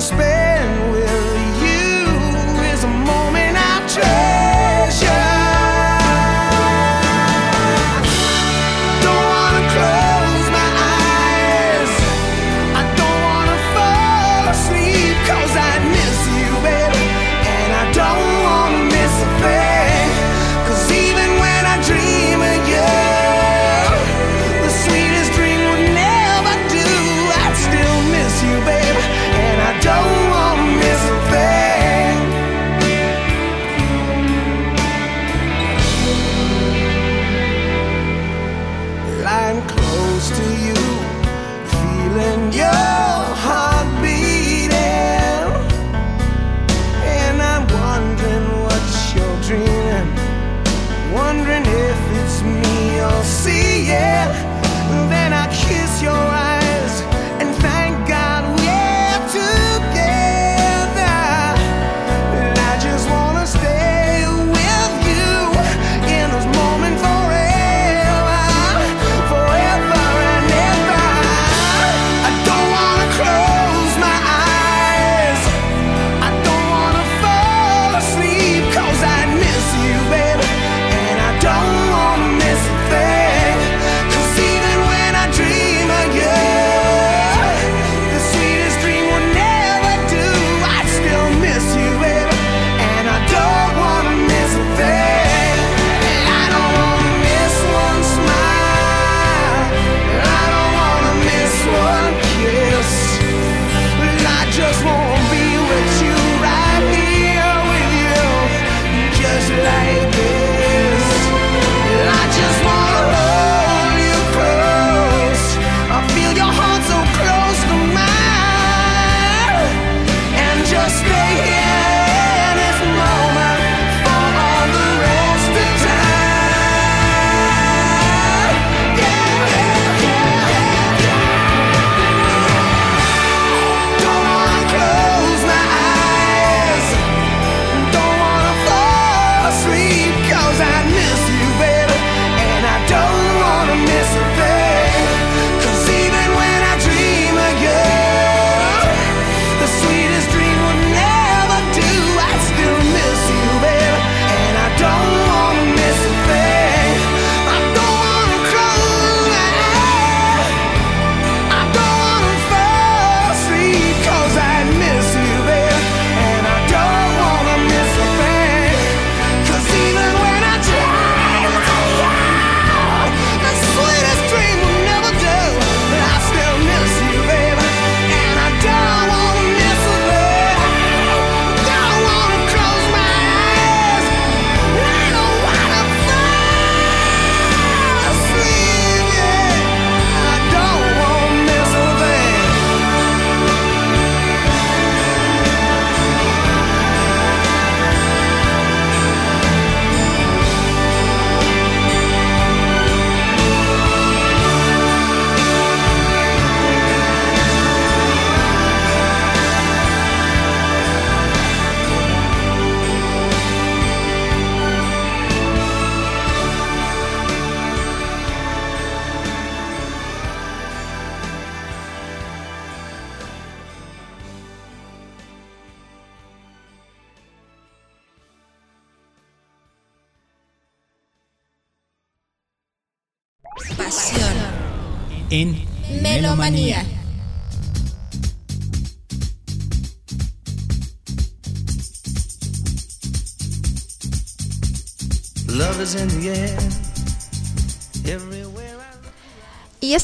space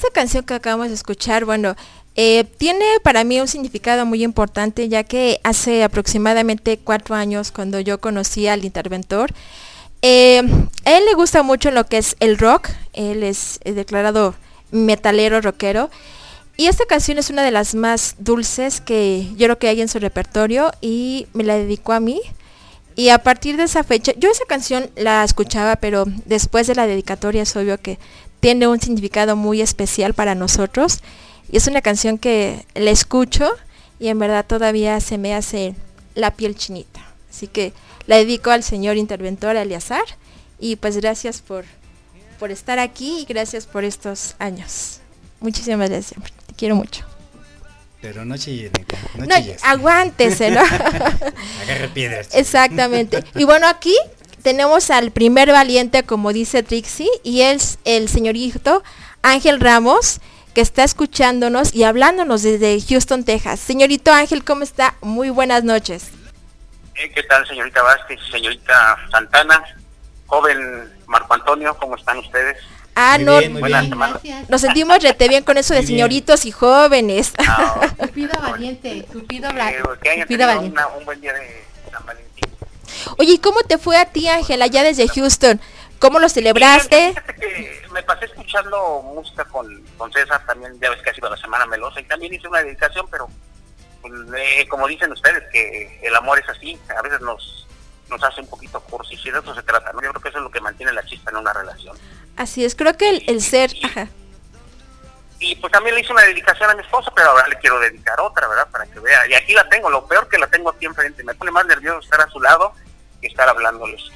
esta canción que acabamos de escuchar, bueno, eh, tiene para mí un significado muy importante, ya que hace aproximadamente cuatro años, cuando yo conocí al interventor, eh, a él le gusta mucho lo que es el rock, él es declarado metalero, rockero, y esta canción es una de las más dulces que yo creo que hay en su repertorio y me la dedicó a mí. Y a partir de esa fecha, yo esa canción la escuchaba, pero después de la dedicatoria es obvio que tiene un significado muy especial para nosotros. Y es una canción que la escucho y en verdad todavía se me hace la piel chinita. Así que la dedico al señor interventor Aliazar y pues gracias por, por estar aquí y gracias por estos años. Muchísimas gracias, te quiero mucho. Pero no chilles, neta, no, No, chilles. aguántese, ¿no? Agarre piedras. Exactamente. Y bueno, aquí tenemos al primer valiente, como dice Trixie, y es el señorito Ángel Ramos, que está escuchándonos y hablándonos desde Houston, Texas. Señorito Ángel, ¿cómo está? Muy buenas noches. Eh, ¿Qué tal, señorita Vázquez, señorita Santana? Joven Marco Antonio, ¿cómo están ustedes? Ah, Muy no, bien, muy Buenas bien. nos sentimos rete bien con eso de Muy bien. señoritos y jóvenes. Ah, Cupido valiente, Cupido, eh, que hayan Cupido tenido valiente. una- un buen día de San Valentín. Oye, ¿y cómo te fue a ti, Ángel, allá desde Houston? ¿Cómo lo celebraste? Me pasé escuchando música con, con César, también ya ves que ha sido la semana melosa, y también hice una dedicación, pero pues, eh, como dicen ustedes, que el amor es así, a veces nos nos hace un poquito cursi, y de eso se trata, ¿no? Yo creo que eso es lo que mantiene la chispa en una relación. Así es, creo que el, el ser... Ajá. Y pues también le hice una dedicación a mi esposa, pero ahora le quiero dedicar otra, ¿verdad? Para que vea. Y aquí la tengo, lo peor que la tengo aquí enfrente. Me pone más nervioso estar a su lado que estar hablándoles.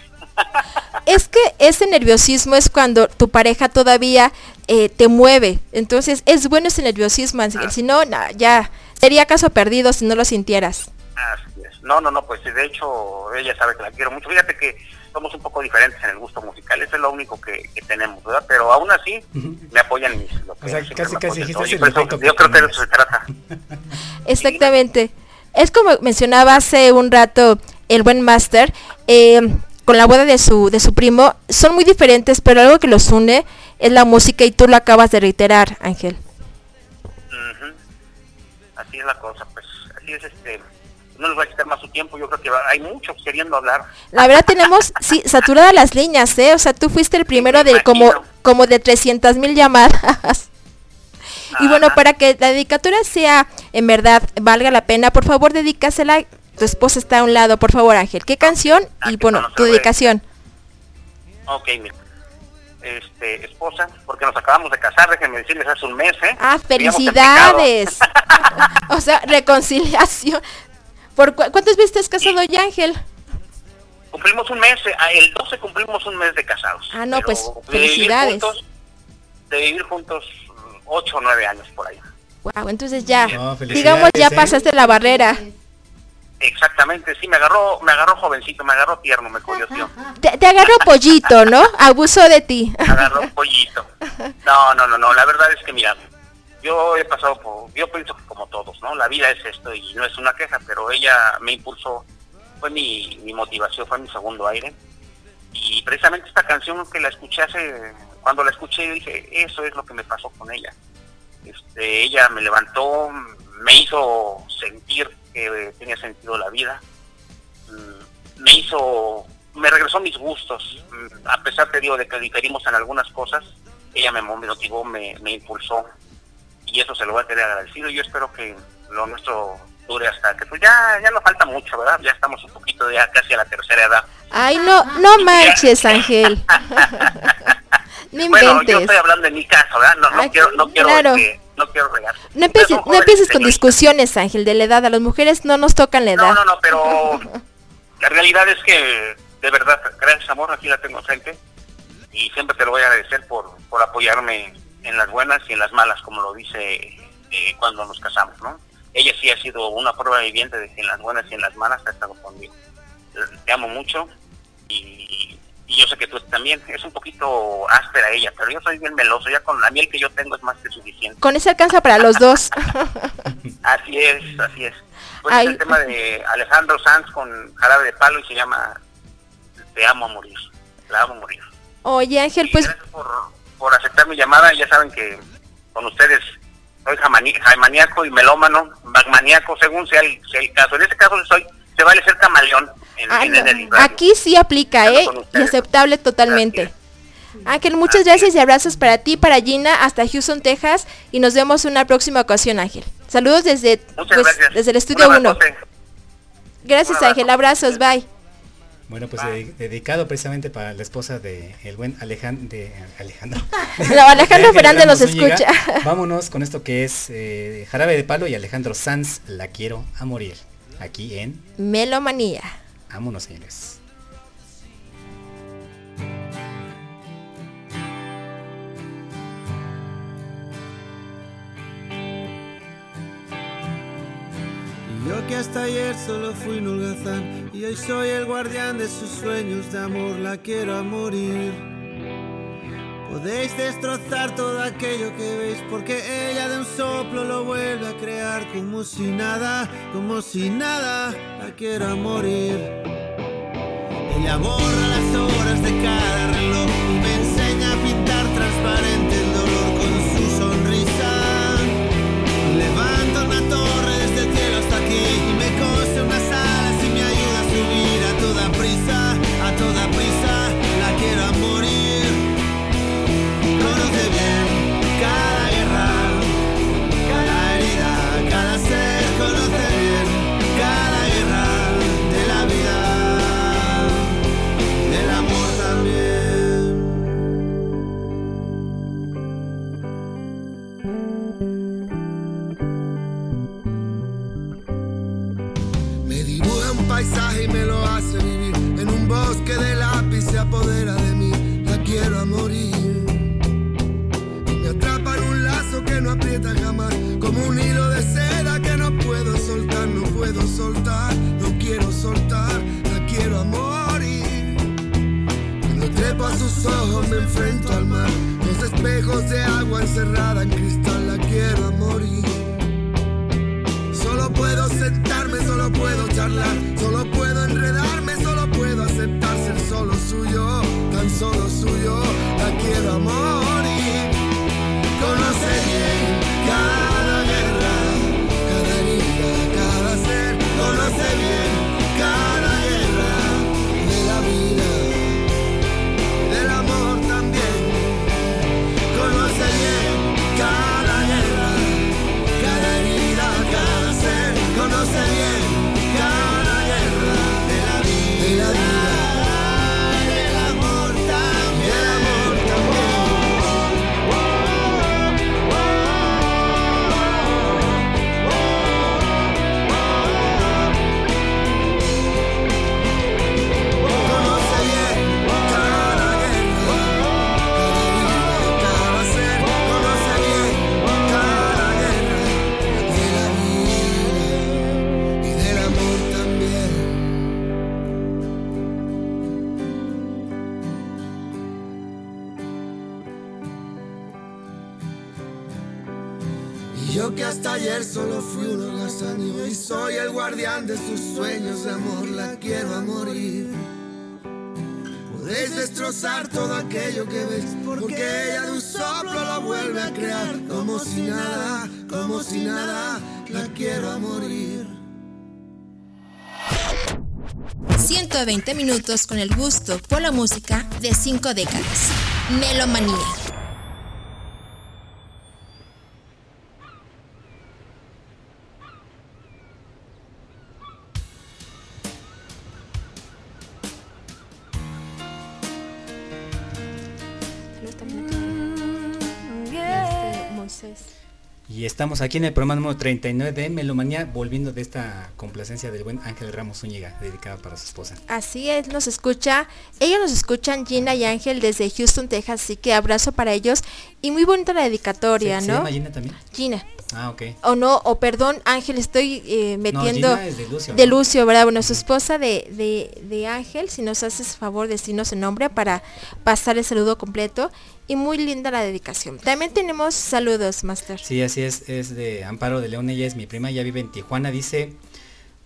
Es que ese nerviosismo es cuando tu pareja todavía eh, te mueve. Entonces es bueno ese nerviosismo, Ángel. Si no, na- ya sería caso perdido si no lo sintieras. Así es. No, no, no, pues de hecho ella sabe que la quiero mucho. Fíjate que somos un poco diferentes en el gusto musical, eso es lo único que, que tenemos, ¿verdad? Pero aún así me apoyan mis lo que O sea, siempre casi, me casi apoyan. dijiste Oye, el por eso, efecto yo creo que de eso se trata. Exactamente. Es como mencionaba hace un rato el buen Master, eh, con la boda de su, de su primo, son muy diferentes, pero algo que los une es la música y tú lo acabas de reiterar, Ángel. Así es la cosa, pues así es este. No les voy a quitar más su tiempo, yo creo que hay muchos queriendo hablar. La verdad tenemos, sí, saturadas las líneas, ¿eh? O sea, tú fuiste el primero me de como, como de 300 mil llamadas. Y bueno, para que la dedicatoria sea en verdad valga la pena, por favor dedícasela. Tu esposa está a un lado, por favor, Ángel. ¿Qué canción? Ah, Y bueno, tu dedicación. Ok, mira. Este, esposa, porque nos acabamos de casar, déjenme decirles hace un mes, ¿eh? Ah, felicidades. o sea, reconciliación. ¿Por cu- cuántas veces te has casado ya, Ángel? Cumplimos un mes, ah, el 12 cumplimos un mes de casados. Ah, no, pues, vivir felicidades. juntos- de vivir juntos 8 o 9 años por ahí. Wow, entonces ya, No, digamos ya ¿eh? pasaste la barrera. Exactamente, sí, me agarró, me agarró jovencito, me agarró tierno, me coyoteó. Te, te agarró pollito, ¿no? Abusó de ti. Me agarró pollito. No, no, no, no, la verdad es que mira, yo he pasado por, yo pienso que como todos, ¿no? La vida es esto y no es una queja, pero ella me impulsó, fue mi, motivación, fue mi segundo aire. Y precisamente esta canción que la escuché hace, cuando la escuché yo dije, eso es lo que me pasó con ella. Este, ella me levantó, me hizo sentir que tenía sentido la vida, Mm, me hizo, me regresó mis gustos, Mm, a pesar te digo de que diferimos en algunas cosas, ella me motivó, me impulsó y eso se lo voy a querer agradecido. Yo espero que lo nuestro dure hasta que pues ya, ya no falta mucho, ¿verdad? Ya estamos un poquito ya casi a la tercera edad. Ay, no, no manches, Ángel. no Bueno, yo estoy hablando en mi caso, ¿verdad? No, no Ay, quiero, no quiero, claro. no quiero regar. No empieces, no empieces con discusiones, Ángel, de la edad. A las mujeres no nos tocan la edad. No, no, no, pero la realidad es que, de verdad, gracias amor, aquí la tengo enfrente y siempre te lo voy a agradecer por, por apoyarme en las buenas y en las malas, como lo dice eh, cuando nos casamos, ¿no? Ella sí ha sido una prueba viviente de que en las buenas y en las malas ha estado conmigo. Te amo mucho y, yo sé que tú también. Es un poquito áspera ella, pero yo soy bien meloso. Ya con la miel que yo tengo es más que suficiente. Con ese alcanza para los dos. Así es, así es. Pues Ay. es el tema de Alejandro Sanz con Jarabe de Palo y se llama Te amo a morir. La amo a morir. Oye Ángel, Y pues gracias por, por aceptar mi llamada. Ya saben que con ustedes soy jaimaníaco y melómano, magmaníaco, según sea el, sea el caso. En este caso soy, se vale ser camaleón en, ah, en no, el aquí sí aplica, ¿eh? Y aceptable totalmente. Ángel, muchas Así gracias es. y abrazos para ti, para Gina, hasta Houston, Texas. Y nos vemos en una próxima ocasión, Ángel. Saludos desde, pues, desde el estudio 1. abrazote. Gracias. Ángel. Abrazos, bye. Bueno, pues de- dedicado precisamente para la esposa de el buen Alejan- de Alejandro. No, Alejandro De Fernández nos escucha. Vámonos con esto que es eh, Jarabe de Palo y Alejandro Sanz, La Quiero a Morir. Aquí en Melomanía. Vámonos, señores. Yo que hasta ayer solo fui un holgazán y hoy soy el guardián de sus sueños de amor, la quiero a morir. Podéis destrozar todo aquello que veis porque ella de un soplo lo vuelve a crear como si nada, como si nada, la quiero a morir. Ella borra las horas de cada reloj me enseña a pintar transparente y me cose unas alas y me ayuda a subir a toda prisa, a toda prisa, sus ojos me enfrento al mar. Los espejos de agua encerrada en cristal. La quiero morir. Solo puedo sentarme, solo puedo charlar, solo puedo enredarme, solo puedo aceptar ser solo suyo, tan solo suyo, la quiero morir. Conoce bien cada guerra, cada herida, cada ser, conoce bien hasta ayer solo fui un holgazán y soy el guardián de sus sueños de amor, la quiero a morir. Podéis destrozar todo aquello que ves, porque ella de un soplo lo vuelve a crear, como si nada, como si nada, la quiero a morir. 120 minutos con el gusto por la música de 5 décadas. Melomanía. Estamos aquí en el programa número 39 de Melomanía, volviendo de esta complacencia del buen Ángel Ramos Zúñiga, dedicada para su esposa. Así es, nos escucha. Ellos nos escuchan, Gina y Ángel, desde Houston, Texas. Así que abrazo para ellos. Y muy bonita la dedicatoria, ¿Se, se ¿no? llama Gina también? Gina. Ah, ok. O no, o perdón, Ángel, estoy eh, metiendo Gina es de Lucio, de ¿no? Lucio, ¿verdad? Bueno, su esposa de, de, de Ángel, si nos haces favor de decirnos el nombre para pasar el saludo completo. Y muy linda la dedicación. También tenemos saludos, Master. Sí, así es, es de Amparo de León, ella es mi prima, ya vive en Tijuana, dice,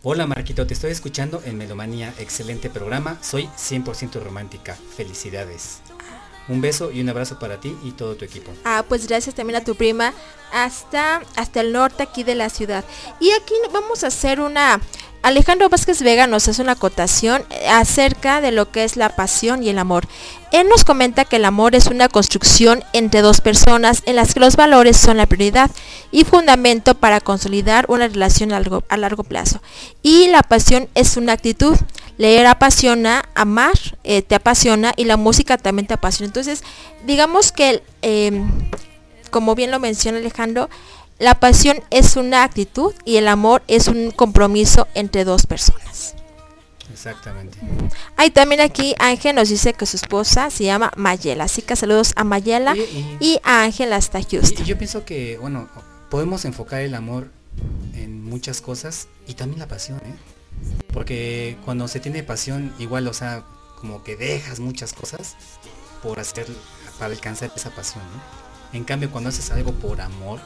hola Marquito, te estoy escuchando en Melomanía, excelente programa, soy 100% romántica, felicidades. Un beso y un abrazo para ti y todo tu equipo. Ah, pues gracias también a tu prima hasta, hasta el norte aquí de la ciudad. Y aquí vamos a hacer una... Alejandro Vázquez Vega nos hace una acotación eh, acerca de lo que es la pasión y el amor. Él nos comenta que el amor es una construcción entre dos personas en las que los valores son la prioridad y fundamento para consolidar una relación a largo, plazo. Y la pasión es una actitud. Leer apasiona, amar eh, te apasiona y la música también te apasiona. Entonces, digamos que eh, como bien lo menciona Alejandro, la pasión es una actitud y el amor es un compromiso entre dos personas. Exactamente. Hay también aquí Ángel nos dice que su esposa se llama Mayela, así que saludos a Mayela y- y a Ángel hasta Houston. y yo pienso que, bueno, podemos enfocar el amor en muchas cosas y también la pasión, ¿eh? Porque cuando se tiene pasión, igual, o sea, como que dejas muchas cosas por hacer, para alcanzar esa pasión, ¿no? En cambio, cuando haces algo por amor,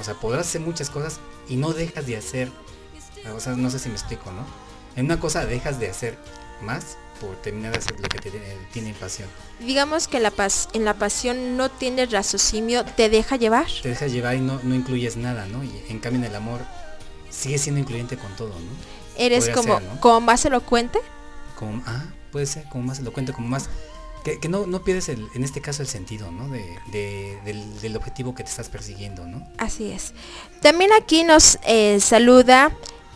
o sea, podrás hacer muchas cosas y no dejas de hacer, o sea, no sé si me explico, ¿no? En una cosa dejas de hacer más por terminar de hacer lo que te tiene, tiene pasión. Digamos que la pas- en la pasión no tienes raciocinio, te deja llevar. te dejas llevar y no, no incluyes nada, ¿no? Y en cambio en el amor sigue siendo incluyente con todo, ¿no? Eres Podría como, ser, ¿no? como más elocuente. Como, ah, puede ser, como más elocuente, como más... Que, no, no pierdes el, en este caso el sentido, ¿no? De, de- del, objetivo que te estás persiguiendo, ¿no? Así es. También aquí nos eh, saluda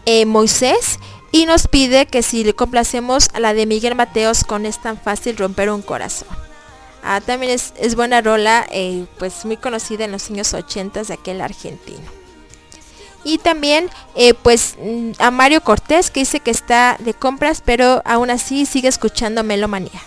eh, Moisés y nos pide que si le complacemos a la de Miguel Mateos con Es tan fácil romper un corazón. Ah, también es, es buena rola, eh, pues muy conocida en los años 80 de aquel argentino. Y también pues mm, a Mario Cortés que dice que está de compras pero aún así sigue escuchando Melomanía.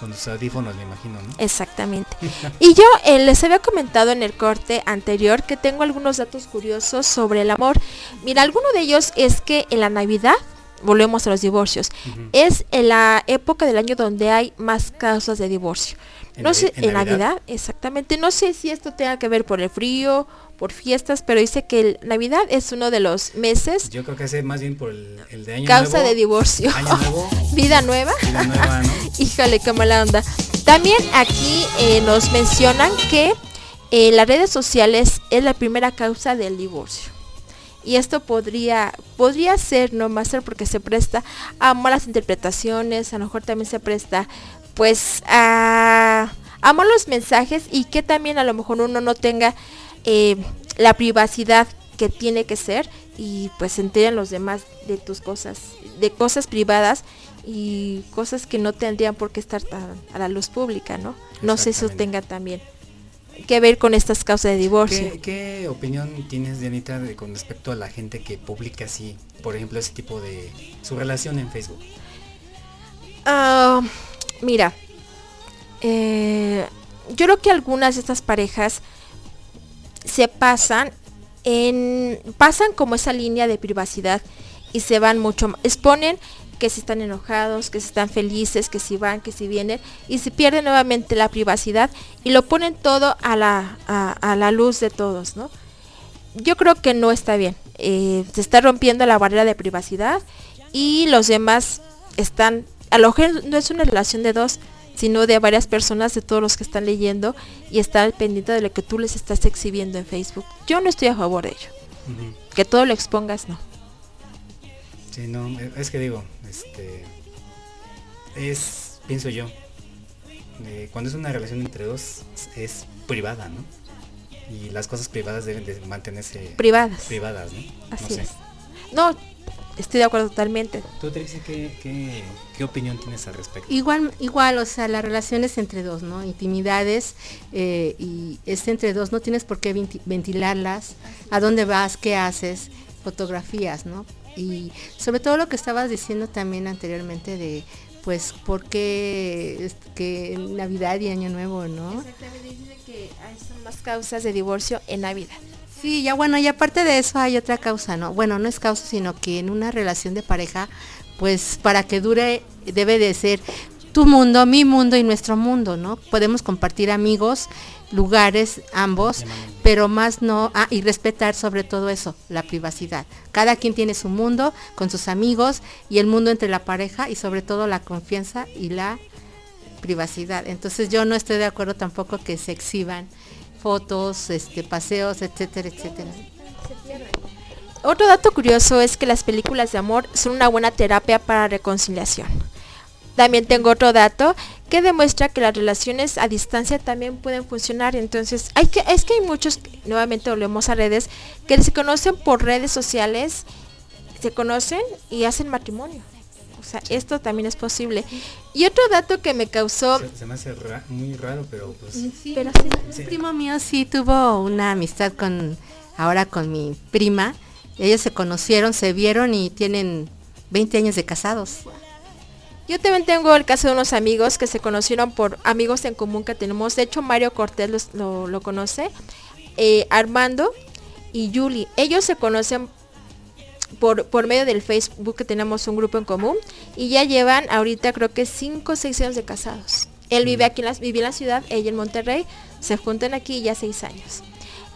Con tus audífonos, me imagino, ¿no? Exactamente. Y yo eh, les había comentado en el corte anterior que tengo algunos datos curiosos sobre el amor. Mira, alguno de ellos es que en la Navidad, volvemos a los divorcios, es en la época del año donde hay más causas de divorcio. ¿En No sé, en en Navidad? Navidad, exactamente. No sé si esto tenga que ver por el frío, por fiestas, pero dice que el Navidad es uno de los meses Yo creo que hace más bien por el, el de año causa nuevo. de divorcio. Año nuevo, Vida nueva. vida nueva, ¿no? Híjole, qué mala onda. También aquí eh, nos mencionan que eh, las redes sociales es la primera causa del divorcio. Y esto podría, podría ser, no más ser porque se presta a malas interpretaciones, a lo mejor también se presta pues a, a malos mensajes y que también a lo mejor uno no tenga eh, la privacidad que tiene que ser y pues se enteren los demás de tus cosas, de cosas privadas y cosas que no tendrían por qué estar tan a la luz pública, ¿no? No sé si eso tenga también que ver con estas causas de divorcio. ¿Qué, qué opinión tienes, Dianita, de- con respecto a la gente que publica así, por ejemplo, ese tipo de su relación en Facebook? Ah, mira, eh, yo creo que algunas de estas parejas se pasan en pasan como esa línea de privacidad y se van mucho ma- exponen que si están enojados, que si están felices, que si van, que si vienen y se pierde nuevamente la privacidad y lo ponen todo a la, a, a la luz de todos, ¿no? Yo creo que no está bien. Eh, se está rompiendo la barrera de privacidad y los demás están, a lo mejor no es una relación de dos, sino de varias personas, de todos los que están leyendo y están pendiente de lo que tú les estás exhibiendo en Facebook. Yo no estoy a favor de ello. Que todo lo expongas, no. Sí, no, es que digo, este, es, pienso yo, eh, cuando es una relación entre dos, es privada, ¿no? Y las cosas privadas deben de mantenerse Privadas. privadas, ¿no? Así no sé. es. No, estoy de acuerdo totalmente. ¿Tú, Trixie, qué, qué, qué opinión tienes al respecto? Igual, igual, o sea, las relaciones entre dos, ¿no? Intimidades eh, y es entre dos, no tienes por qué venti- ventilarlas, a dónde vas, qué haces, fotografías, ¿no? Y sobre todo lo que estabas diciendo también anteriormente de, pues, ¿por qué es- que Navidad y Año Nuevo, no? Exactamente, dice que hay son más causas de divorcio en Navidad. Sí, ya bueno, y aparte de eso hay otra causa, ¿no? Bueno, no es causa, sino que en una relación de pareja, pues para que dure debe de ser tu mundo, mi mundo y nuestro mundo, ¿no? Podemos compartir amigos, lugares, ambos, pero más no, ah, y respetar sobre todo eso, la privacidad. Cada quien tiene su mundo con sus amigos y el mundo entre la pareja y sobre todo la confianza y la privacidad. Entonces yo no estoy de acuerdo tampoco que se exhiban fotos, este, paseos, etcétera, etcétera. Otro dato curioso es que las películas de amor son una buena terapia para reconciliación. También tengo otro dato que demuestra que las relaciones a distancia también pueden funcionar. Entonces, hay que, es que hay muchos, nuevamente volvemos a redes, que se conocen por redes sociales, se conocen y hacen matrimonio. O sea, esto también es posible. Y otro dato que me causó... Se, se me hace ra- muy raro, pero pues... Pero sí, Sí. Un primo mío sí tuvo una amistad con, ahora con mi prima. Ellos se conocieron, se vieron y tienen 20 años de casados. Yo también tengo el caso de unos amigos que se conocieron por amigos en común que tenemos. De hecho, Mario Cortés los- lo, lo conoce. eh, Armando y Julie. Ellos se conocen por, por medio del Facebook que tenemos un grupo en común. Y ya llevan ahorita creo que 5 o 6 años de casados. Él vive aquí en la, vivía en la ciudad, ella en Monterrey. Se juntan aquí ya 6 años.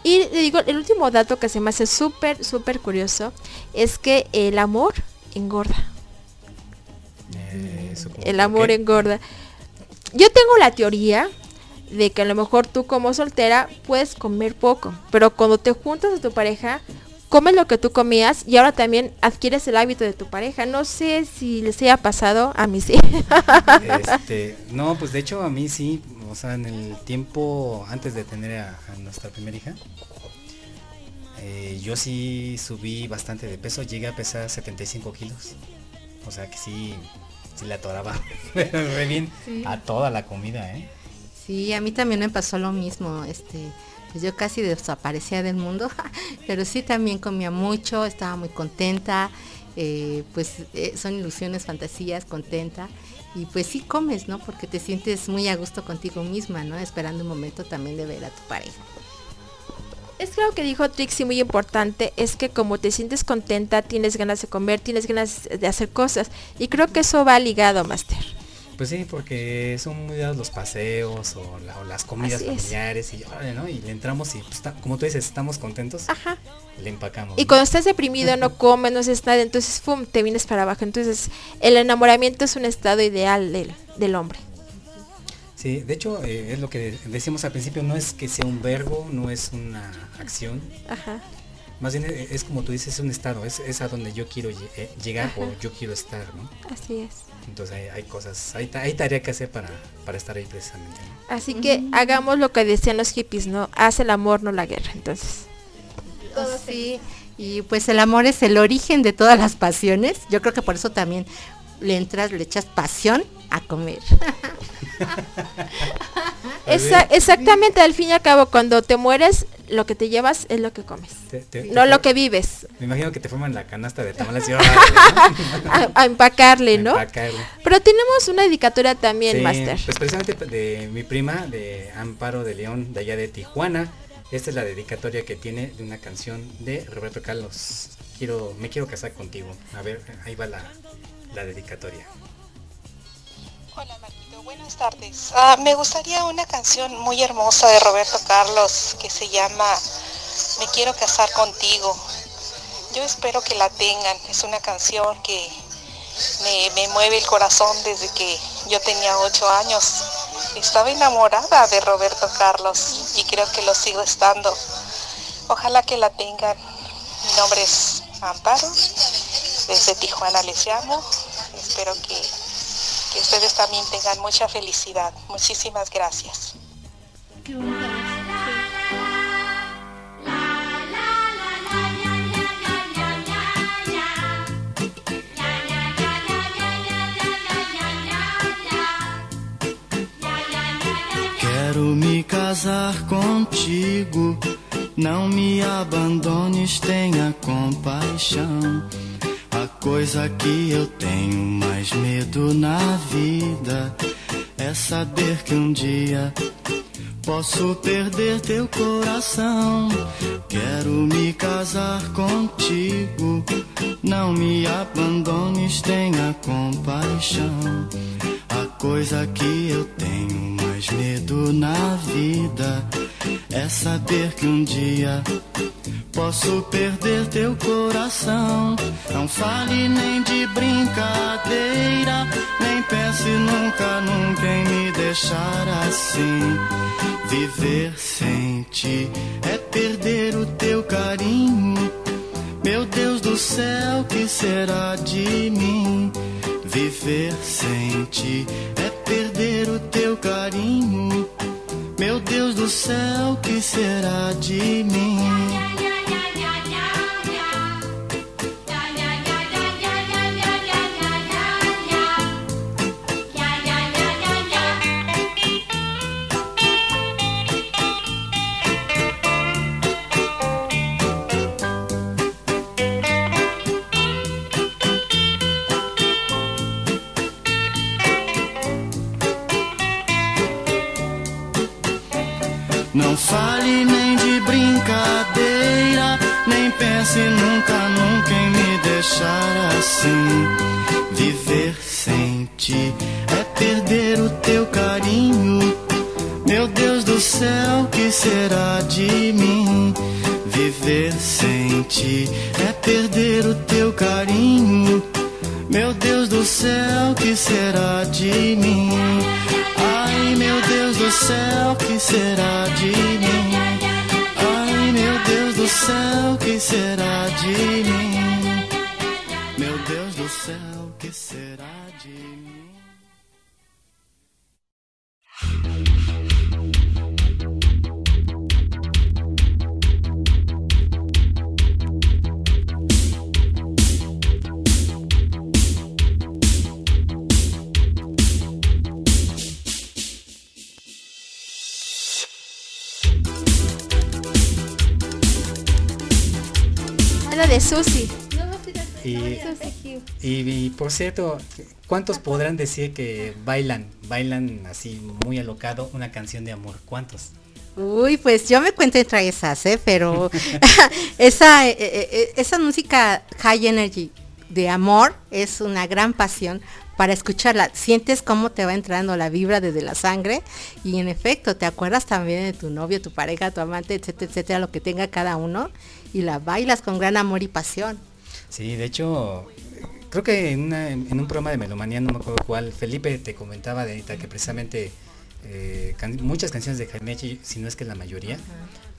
Y le digo, el último dato que se me hace súper, súper curioso es que el amor engorda. eh, eso El amor engorda. Yo tengo la teoría de que a lo mejor tú como soltera puedes comer poco, pero cuando te juntas a tu pareja, comes lo que tú comías y ahora también adquieres el hábito de tu pareja. No sé si les haya pasado, a mí sí. Este, no, pues de hecho a mí sí, o sea, en el tiempo antes de tener a, a nuestra primera hija, eh, yo sí subí bastante de peso, llegué a pesar 75 kilos. O sea que sí, sí la atoraba re bien a toda la comida, ¿eh? Sí, a mí también me pasó lo mismo. Este, pues yo casi desaparecía del mundo, pero sí también comía mucho, estaba muy contenta. eh, pues eh, son ilusiones, fantasías, contenta. Y pues sí comes, ¿no? Porque te sientes muy a gusto contigo misma, ¿no? Esperando un momento también de ver a tu pareja. Es algo que dijo Trixie muy importante, es que como te sientes contenta, tienes ganas de comer, tienes ganas de hacer cosas. Y creo que eso va ligado, Master. Pues sí, porque son muy dados los paseos o, la- o las comidas Así es. familiares y, ¿no? y le entramos y pues, ta- como tú dices, estamos contentos, Ajá. le empacamos. Y ¿no? cuando estás deprimido, no comes, no haces nada, entonces ¡pum! te vienes para abajo. Entonces, el enamoramiento es un estado ideal del, del hombre. Sí, de hecho eh, es lo que decíamos al principio, no es que sea un verbo, no es una acción, Ajá. más bien eh, es como tú dices, es un estado, es, es a donde yo quiero eh, llegar o yo quiero estar, ¿no? Así es. Entonces hay, hay cosas, hay, ta- hay tarea que hacer para, para estar ahí precisamente. ¿no? Así que hagamos lo que decían los hippies, ¿no? Haz el amor, no la guerra. Entonces, Todo sí. Y pues el amor es el origen de todas las pasiones. Yo creo que por eso también le entras, le echas pasión a comer. Esa- exactamente, al fin y al cabo, cuando te mueres, lo que te llevas es lo que comes. Te- te- No te- lo que vives. Me imagino que te forman la canasta de tamales ¿no? A, a empacarle, ¿no? Empacarle. Pero tenemos una dedicatoria también, Sí, Master. Pues precisamente de mi prima, de Amparo de León, de allá de Tijuana. Esta es la dedicatoria que tiene de una canción de Roberto Carlos. Quiero, me quiero casar contigo. A ver, ahí va la, la dedicatoria. Hola Marquito, buenas tardes. Ah, me gustaría una canción muy hermosa de Roberto Carlos que se llama Me quiero casar contigo. Yo espero que la tengan. Es una canción que me, me mueve el corazón desde que yo tenía ocho años. Estaba enamorada de Roberto Carlos y creo que lo sigo estando. Ojalá que la tengan. Mi nombre es Amparo. Desde Tijuana les llamo. Espero que que ustedes también tengan mucha felicidad. Muchísimas gracias. Quero me casar contigo. Não me abandones, tenha compaixão. A coisa que eu tenho mais medo na vida é saber que um dia posso perder teu coração. Quero me casar contigo, não me abandones, tenha compaixão. A coisa que eu tenho mais medo na vida é saber que um dia posso perder teu coração. Não fale nem de brincadeira, nem pense nunca, nunca em me deixar assim. Viver sem ti é perder o teu carinho. Meu Deus do céu, que será de mim? Viver sem ti é perder o teu carinho. Meu Deus do céu, que será de mim? nya nya. Pense nunca, nunca em me deixar assim. Viver sem ti é perder o teu carinho. Meu Deus do céu, que será de mim? Viver sem ti é perder o teu carinho. Meu Deus do céu, que será de mim? Ai, meu Deus do céu, que será de mim? Será de de Susi. Y, y- y por cierto, ¿cuántos podrán decir que bailan, bailan así muy alocado una canción de amor? ¿Cuántos? Uy, pues yo me cuento entre esas, ¿eh? Pero esa, eh, eh, eh, esa música high energy de amor es una gran pasión para escucharla. Sientes cómo te va entrando la vibra desde la sangre y en efecto te acuerdas también de tu novio, tu pareja, tu amante, etcétera, etcétera, lo que tenga cada uno y la bailas con gran amor y pasión. Sí, de hecho, creo que en, una- en un programa de Melomanía, no me acuerdo cuál, Felipe te comentaba de ahorita que precisamente eh, can- muchas canciones de Jaime, si no es que la mayoría,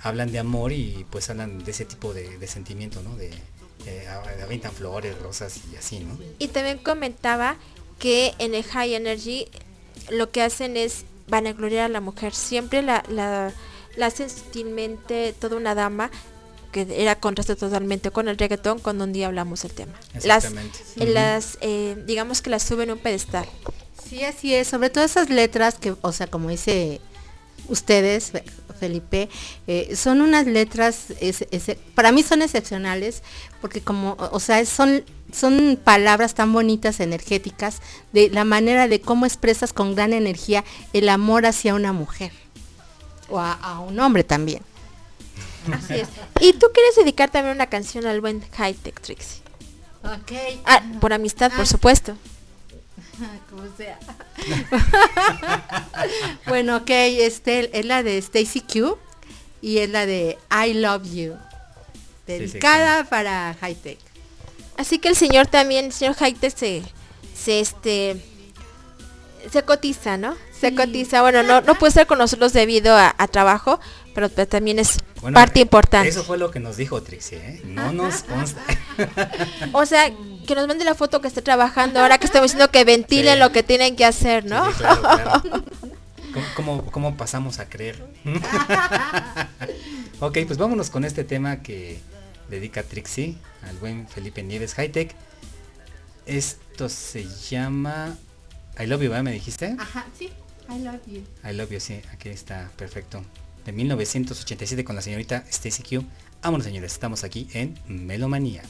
hablan de amor y pues hablan de ese tipo de, de sentimiento, ¿no? De, eh, a- avientan flores, rosas y así, ¿no? Y también comentaba que en el High Energy lo que hacen es vanagloriar a la mujer. Siempre la, la, la hacen sutilmente toda una dama que era contraste totalmente con el reggaetón cuando un día hablamos del tema. Las, eh, las eh, digamos que las suben a un pedestal. Sí, así es, sobre todo esas letras que, o sea, como dice ustedes, Fe- Felipe, eh, son unas letras, es- es- para mí son excepcionales, porque como, o o sea, son, son palabras tan bonitas, energéticas, de la manera de cómo expresas con gran energía el amor hacia una mujer, o a, a un hombre también. Así es. Y tú quieres dedicar también una canción al buen High Tech Trixie. Ok. Ah, por amistad, por supuesto. como sea. bueno, ok, este es la de Stacy Q y es la de I Love You. Dedicada para High Tech. Así que el señor también, el señor Haite se, se este se cotiza, ¿no? Se cotiza. Bueno, no, no puede estar con nosotros debido a, a trabajo, pero también es Bueno, parte importante. Eso fue lo que nos dijo Trixie, ¿eh? No nos consta. O sea, que nos mande la foto que esté trabajando ahora que estamos diciendo que ventilen Sí. lo que tienen que hacer, ¿no? Sí, claro, claro. ¿Cómo, cómo, cómo pasamos a creer? ok, pues vámonos con este tema que dedica Trixie al buen Felipe Nieves Hightech. Esto se llama I Love You, ¿verdad? ¿Me dijiste? Ajá, sí, I Love You. I Love You, sí, aquí está, perfecto. De 1987 con la señorita Stacy Q. Vámonos señores, estamos aquí en Melomanía.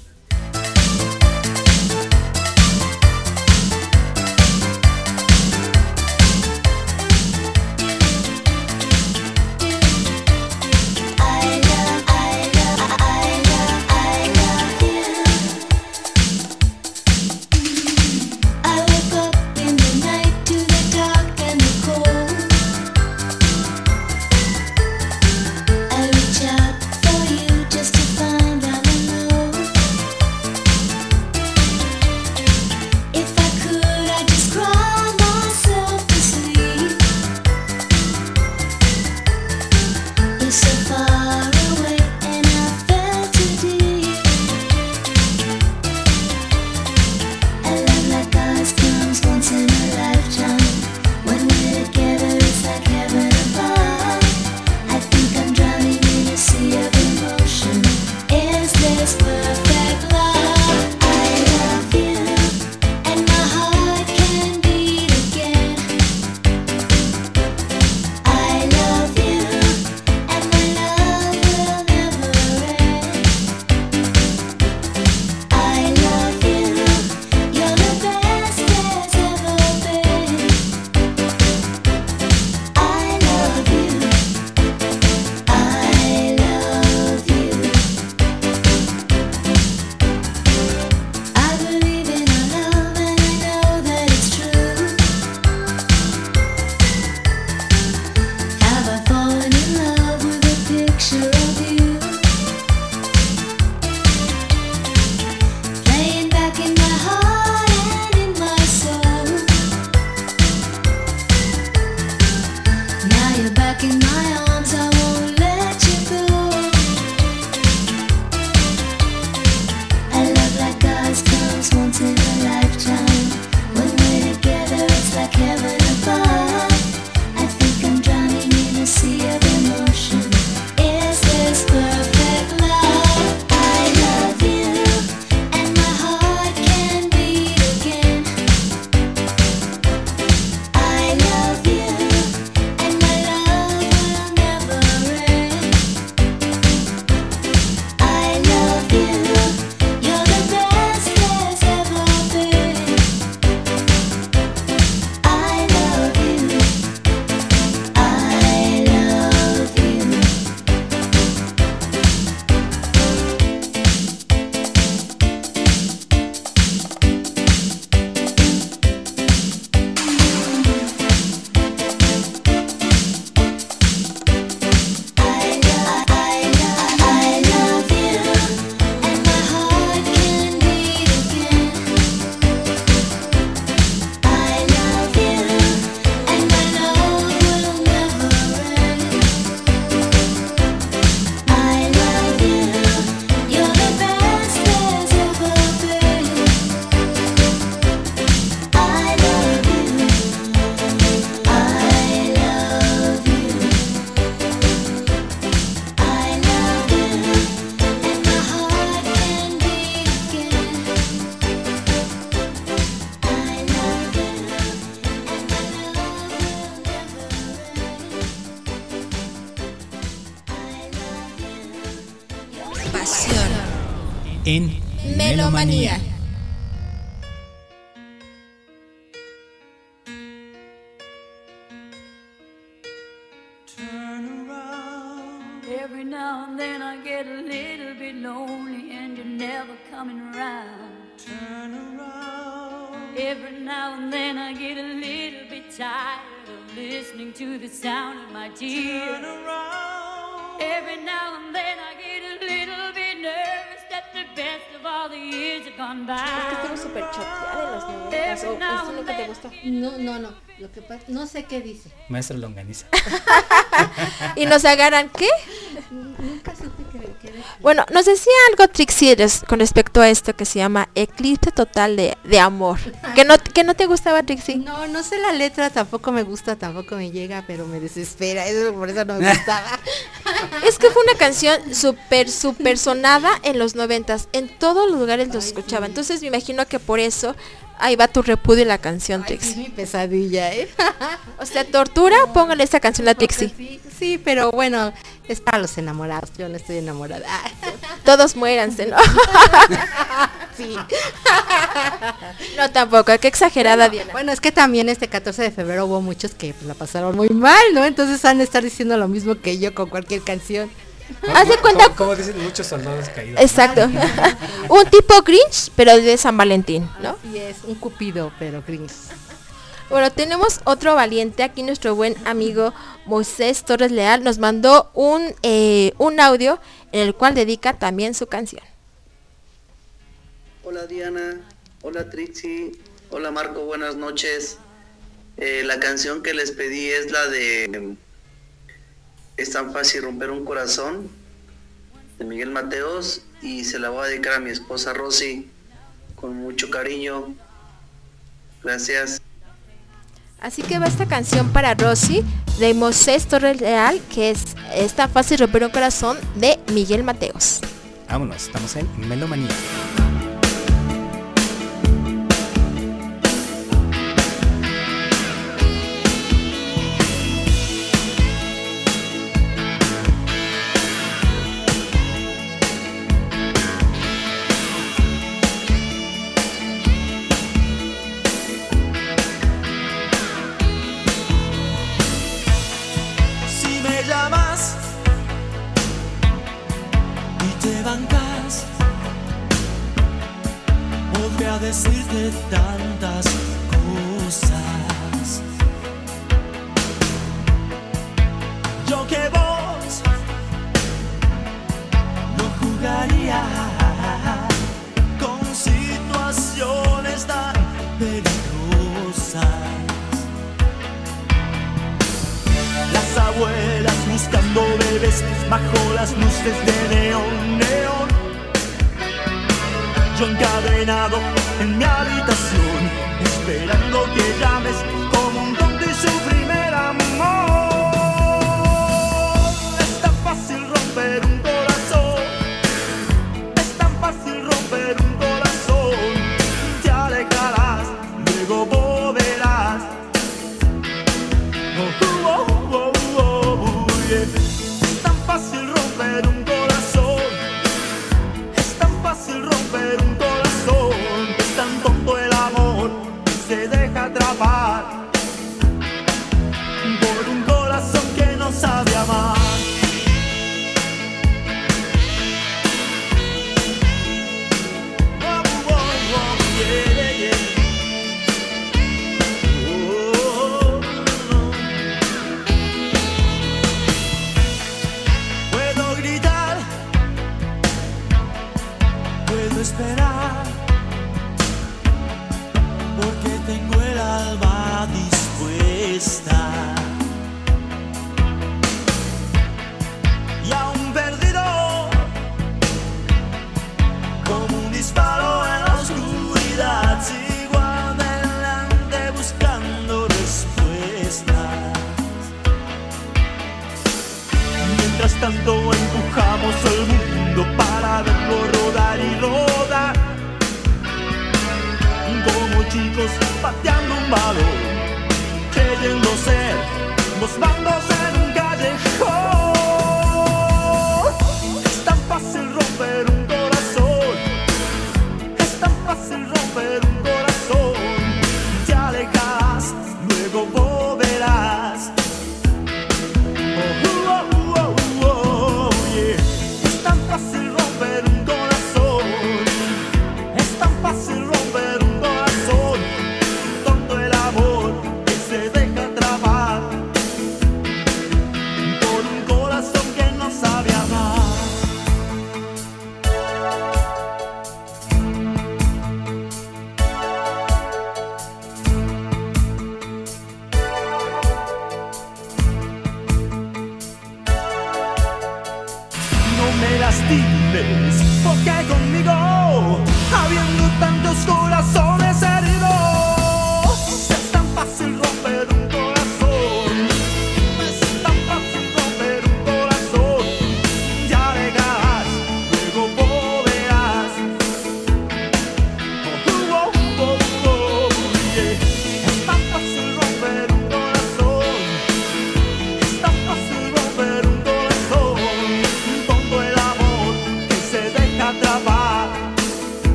Y nos agarran, ¿qué? Nunca supe decía. Bueno, nos decía algo Trixie con respecto a esto que se llama Eclipse Total de, de Amor. ¿Que no, ¿Que no te gustaba, Trixie? No, no sé la letra, tampoco me gusta, tampoco me llega, pero me desespera. Eso, por eso no me gustaba. Es que fue una canción súper, súper sonada en los noventas. En todos los lugares lo escuchaba. Entonces me imagino que por eso ahí va tu repudio en la canción, Ay, es mi pesadilla, ¿eh? O sea, tortura, póngale esta canción a Trixie. Sí, sí, pero bueno, es para los enamorados. Yo no estoy enamorada. Todos muéranse, ¿no? Sí. No, tampoco, qué exagerada, Diana. Bueno, es que también este 14 de febrero hubo muchos que pues, la pasaron muy mal, ¿no? Entonces han de estar diciendo lo mismo que yo con cualquier canción. Haz de cuenta- Como, como dicen muchos soldados caídos. Exacto. Un tipo Grinch, pero de San Valentín, ¿no? Y es un cupido, pero gris. Bueno, tenemos otro valiente. Aquí nuestro buen amigo Moisés Torres Leal nos mandó un, eh, un audio en el cual dedica también su canción. Hola Diana, hola Trixie, hola Marco, buenas noches. Eh, la canción que les pedí es la de Es tan fácil romper un corazón de Miguel Mateos y se la voy a dedicar a mi esposa Rosy con mucho cariño. Gracias. Así que va esta canción para Rosy de Moisés Torres Leal, que es Está fácil romper un corazón de Miguel Mateos. Vámonos, estamos en Melomanía.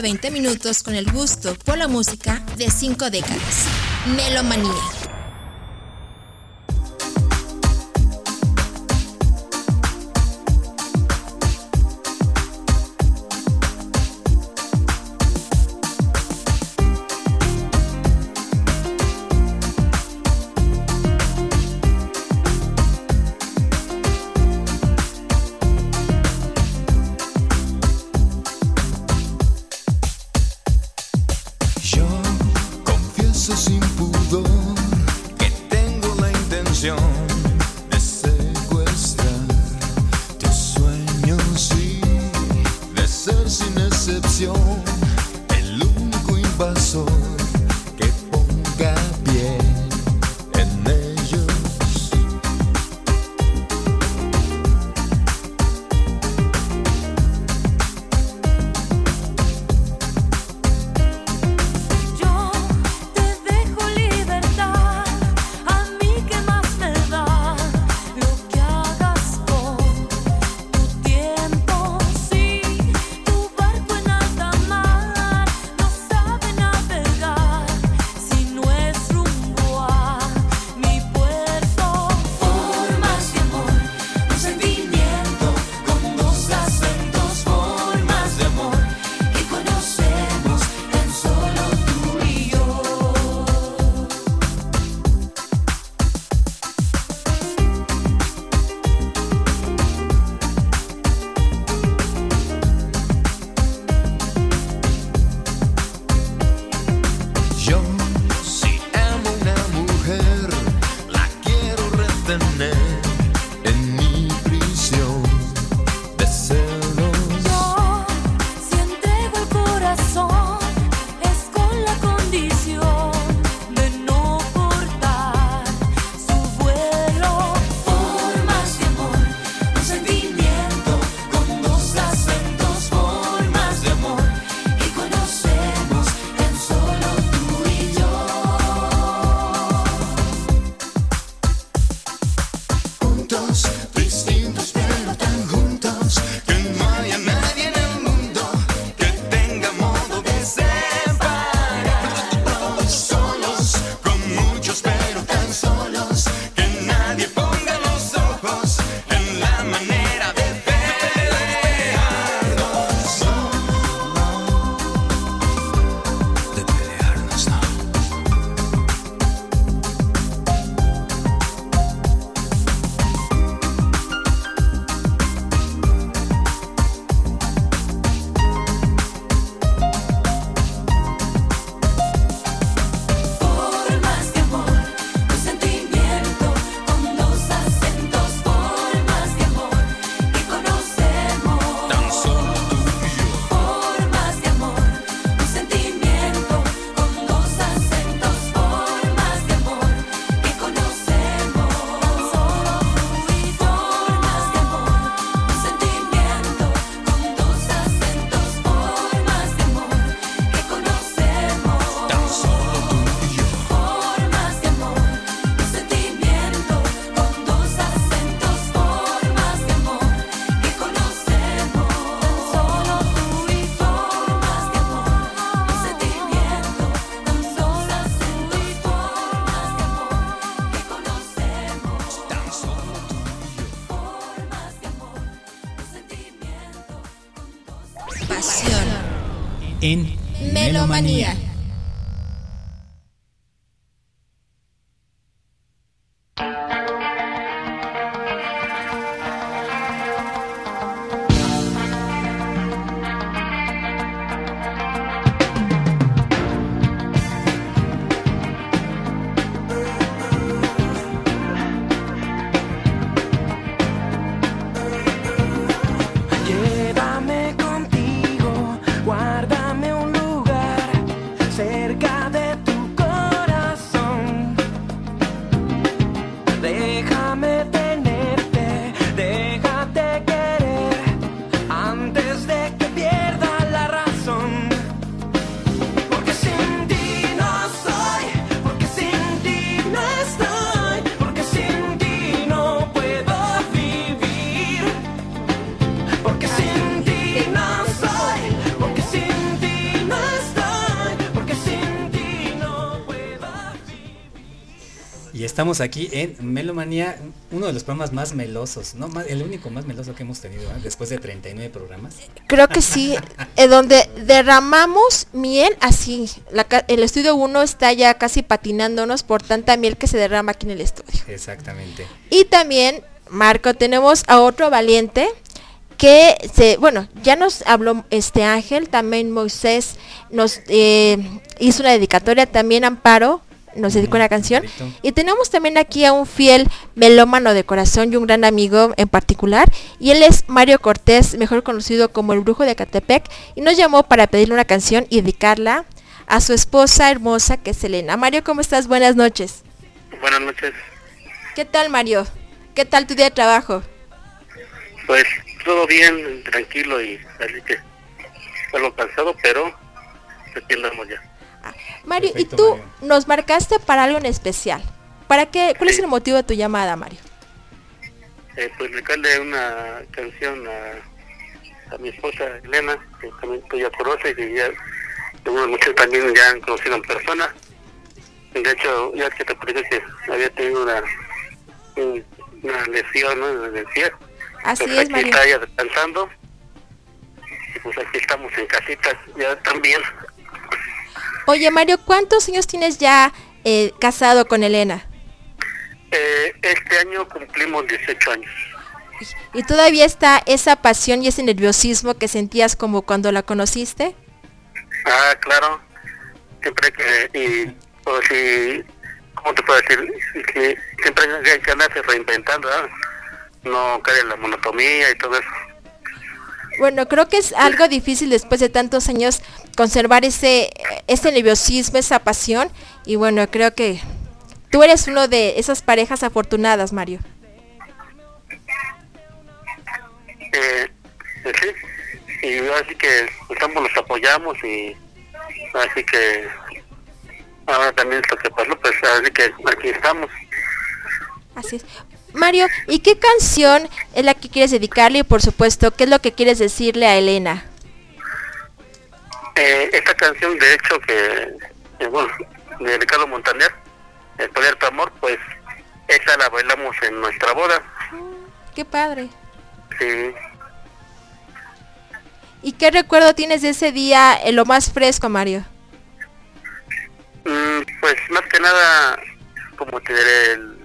20 minutos con el gusto por la música de cinco décadas. Melomanía en Melomanía. Estamos aquí en Melomanía, uno de los programas más melosos, no más, el único más meloso que hemos tenido ¿eh? después de 39 programas. Creo que sí, donde derramamos miel así. La el estudio 1 está ya casi patinándonos por tanta miel que se derrama aquí en el estudio. Exactamente. Y también, Marco, tenemos a otro valiente que se, bueno, ya nos habló este Ángel, también Moisés nos eh, hizo una dedicatoria, también Amparo nos dedicó una canción. Y tenemos también aquí a un fiel melómano de corazón y un gran amigo en particular. Y él es Mario Cortés, mejor conocido como el Brujo de Catepec. Y nos llamó para pedirle una canción y dedicarla a su esposa hermosa que es Elena. Mario, ¿cómo estás? Buenas noches. Buenas noches. ¿Qué tal, Mario? ¿Qué tal tu día de trabajo? Pues todo bien, tranquilo y así que algo cansado, pero aquí andamos ya. Mario, y tú nos marcaste para algo en especial. ¿Para qué? ¿Cuál es el motivo de tu llamada, Mario? Eh, pues dedicarle una canción a, a mi esposa Elena, que también tú ya conoces y ya algunos muchos también ya han conocido en persona. De hecho, ya que te parece que había tenido una, un- una lesión ¿no? en el pie. Así Pues es, aquí Mario. está ella descansando. Y pues aquí estamos en casita ya también. Oye, Mario, ¿cuántos años tienes ya eh, casado con Elena? Eh, este año cumplimos 18 años. ¿Y todavía está esa pasión y ese nerviosismo que sentías como cuando la conociste? Ah, claro. Siempre que, y, pues, y, ¿cómo te puedo decir? Que siempre hay que andarse reinventando, ¿verdad? No caer en la monotomía y todo eso. Bueno, creo que es algo difícil después de tantos años conservar ese, ese nerviosismo, esa pasión. Y bueno, creo que tú eres uno de esas parejas afortunadas, Mario. Eh, sí, y así que estamos, los apoyamos y así que ahora también lo que pasó, pues así que aquí estamos. Así es. Mario, ¿y qué canción es la que quieres dedicarle? Y por supuesto, ¿qué es lo que quieres decirle a Elena? Eh, esta canción, de hecho, que, eh, bueno, de Ricardo Montaner, El Poder Amor, pues esa la bailamos en nuestra boda. Qué padre. Sí, ¿Y qué recuerdo tienes de ese día, en lo más fresco, Mario? Mm, pues más que nada, como te diré, el,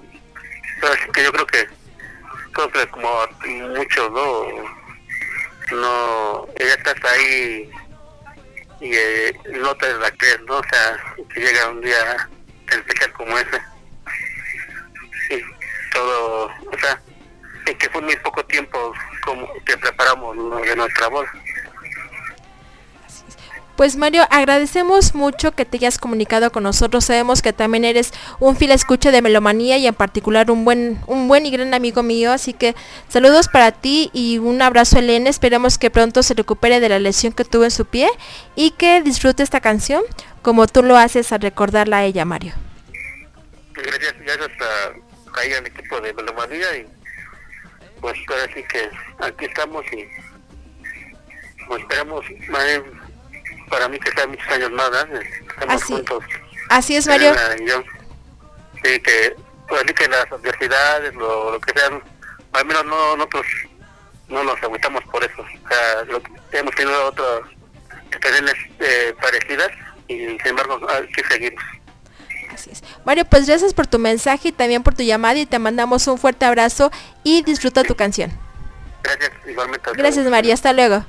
que yo creo que, creo que como muchos, ¿no? No, ella está hasta ahí y eh, no te la crees, ¿no? O sea, que llega un día tan especial como ese. Y todo, o sea, y que fue muy poco tiempo como que preparamos ¿no? de nuestra boda. Pues Mario, agradecemos mucho que te hayas comunicado con nosotros. Sabemos que también eres un fiel escucha de Melomanía y en particular un buen, un buen y gran amigo mío. Así que saludos para ti y un abrazo a Elena. Esperemos que pronto se recupere de la lesión que tuvo en su pie y que disfrute esta canción como tú lo haces al recordarla a ella, Mario. gracias, gracias a, ahí al equipo de Melomanía y pues ahora sí que aquí estamos y pues esperamos eh, para mí que sea muchos años más. Estamos juntos. Así es, Mario. Eh, sí, que, pues, que las adversidades, lo, lo que sean, al menos no, nosotros no nos agüitamos por eso. O sea, lo, hemos tenido otras experiencias eh, parecidas y sin embargo aquí seguimos. Así es. Mario, pues gracias por tu mensaje y también por tu llamada y te mandamos un fuerte abrazo y disfruta tu canción. Gracias, igualmente. Gracias, María Hasta luego.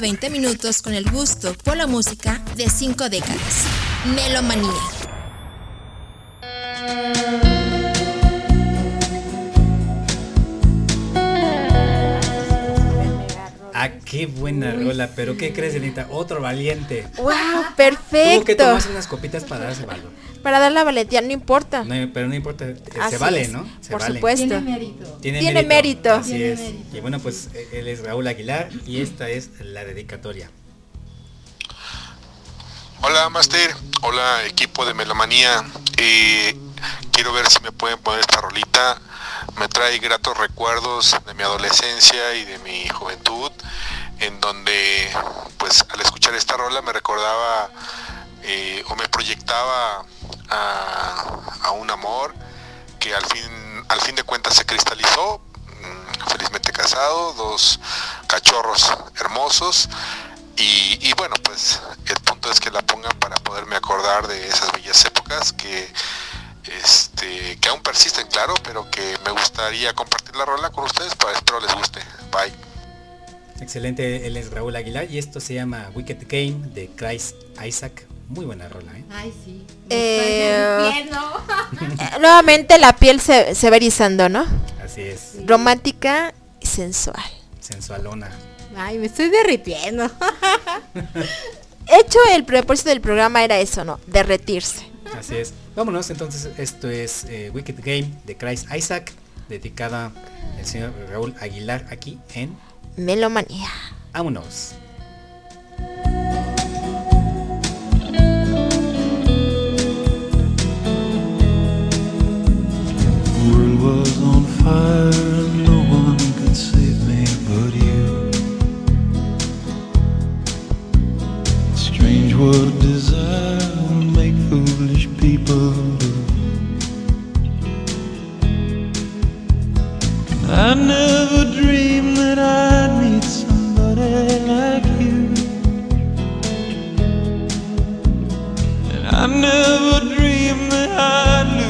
20 minutos con el gusto por la música de cinco décadas. Melomanía. Qué buena Uy. rola, pero ¿qué crees, Anita? Otro valiente. ¡Wow! Perfecto. Tuvo que tomarse unas copitas para darse valor. Para dar la valentía, no importa. No, pero no importa, eh, se vale, ¿no? Por supuesto. Tiene mérito. Tiene, mérito. mérito. Y bueno, pues eh, él es Raúl Aguilar y esta es la dedicatoria. Hola, Master. Hola, equipo de Melomanía. Eh, quiero ver si me pueden poner esta rolita me trae gratos recuerdos de mi adolescencia y de mi juventud, en donde pues al escuchar esta rola me recordaba eh, o me proyectaba a, un amor que al fin, al fin de cuentas se cristalizó, mm, felizmente casado, dos cachorros hermosos. Y bueno, pues el punto es que la pongan para poderme acordar de esas bellas épocas que, este, que aún persisten, claro, pero que me gustaría compartir la rola con ustedes, para espero les guste. Bye. Excelente, él es Raúl Aguilar y esto se llama Wicked Game de Christ Isaac. Muy buena rola, ¿eh? Ay, sí. Eh. Eh, Nuevamente la piel se, se va erizando, ¿no? Así es, Romántica y sensual. sensualona. Ay, me estoy derritiendo. De hecho, el propósito del programa era eso, ¿no? Derretirse. Así es. Vámonos, entonces esto es eh, Wicked Game de Christ Isaac, dedicada al señor Raúl Aguilar aquí en Melomanía. Vámonos. World was on fire and no one could save me but you. Strange what desire will make I never dreamed that I'd meet somebody like you. And I never dreamed that I'd lose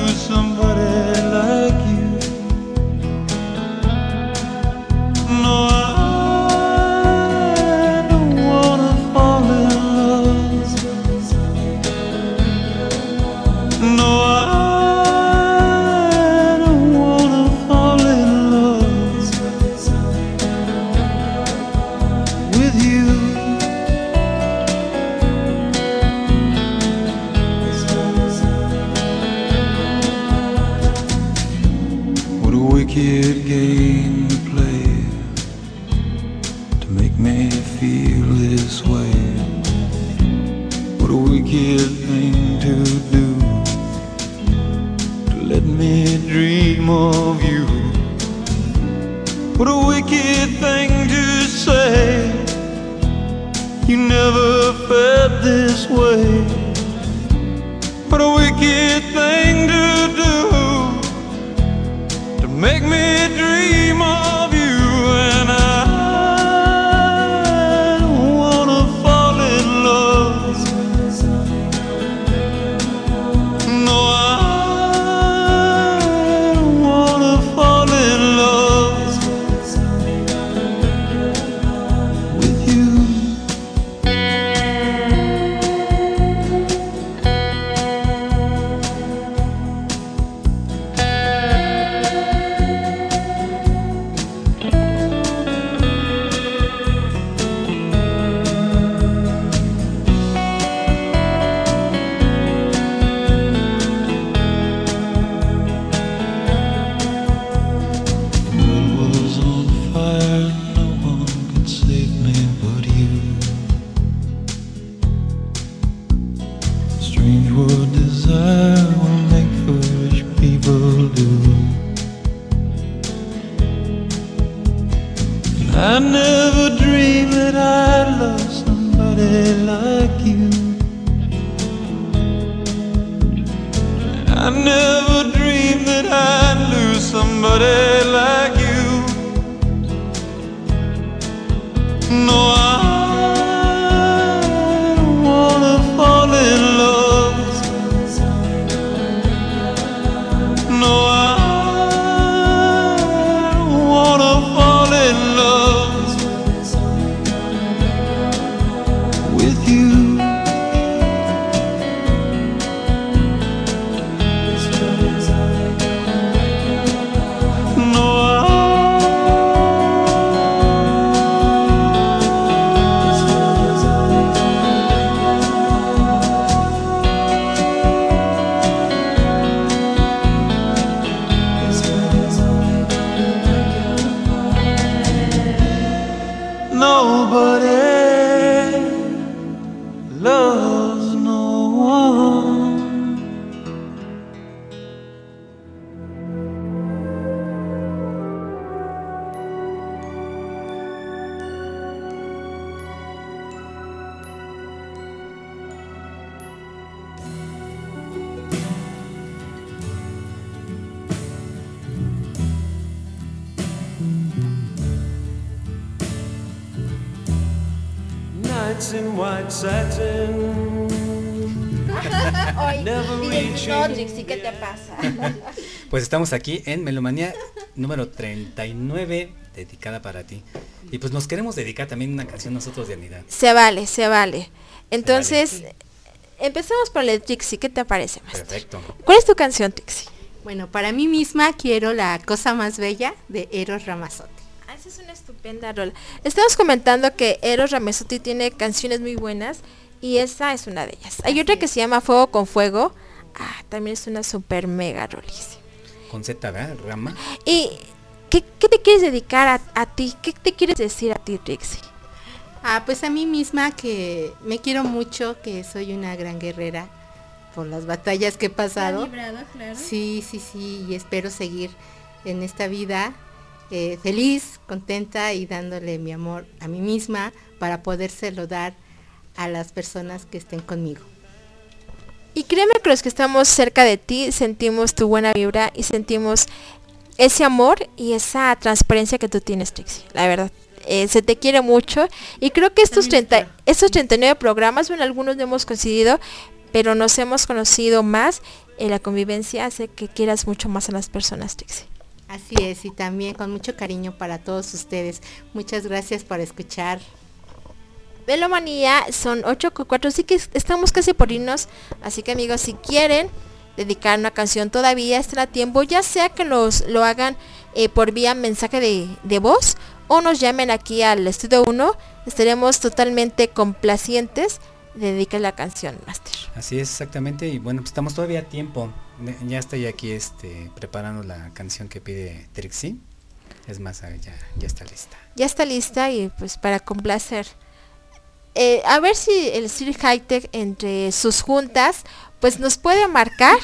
to say. You never felt this way. Estamos aquí en Melomanía número 39, dedicada para ti. Y pues nos queremos dedicar también una canción nosotros de Anidad. Se vale, se vale. Entonces, empezamos por la de Trixie, ¿qué te parece? Master? Perfecto. ¿Cuál es tu canción, Trixie? Bueno, para mí misma quiero la cosa más bella de Eros Ramazotti. Ah, esa es una estupenda rola. Estamos comentando que Eros Ramazzotti tiene canciones muy buenas y esa es una de ellas. Hay otra que se llama Fuego con Fuego. Ah, también es una super mega rolísima. Con Z, ¿verdad? Rama. ¿Y qué, qué te quieres dedicar a, a ti? ¿Qué te quieres decir a ti, Trixie? Ah, pues a mí misma que me quiero mucho, que soy una gran guerrera por las batallas que he pasado. Sí, sí, sí, y espero seguir en esta vida eh, feliz, contenta y dándole mi amor a mí misma para podérselo dar a las personas que estén conmigo. Y créeme que los que estamos cerca de ti sentimos tu buena vibra y sentimos ese amor y esa transparencia que tú tienes, Trixie. La verdad, eh, se te quiere mucho y creo que estos, 30, estos 39 programas, bueno, algunos no hemos coincidido, pero nos hemos conocido más. En la convivencia hace que quieras mucho más a las personas, Trixie. Así es, y también con mucho cariño para todos ustedes. Muchas gracias por escuchar. Velomanía son 8 con 4, así que es- estamos casi por irnos. Así que amigos, si quieren dedicar una canción todavía está a tiempo, ya sea que los, lo hagan eh, por vía mensaje de, de voz o nos llamen aquí al estudio 1, estaremos totalmente complacientes de dedicar la canción, Master. Así es exactamente y bueno, pues estamos todavía a tiempo. Ya estoy aquí este preparando la canción que pide Trixie. Es más, ah, ya, ya está lista. Ya está lista y pues para complacer. Eh, a ver si el Sir Hightech entre sus juntas pues nos puede marcar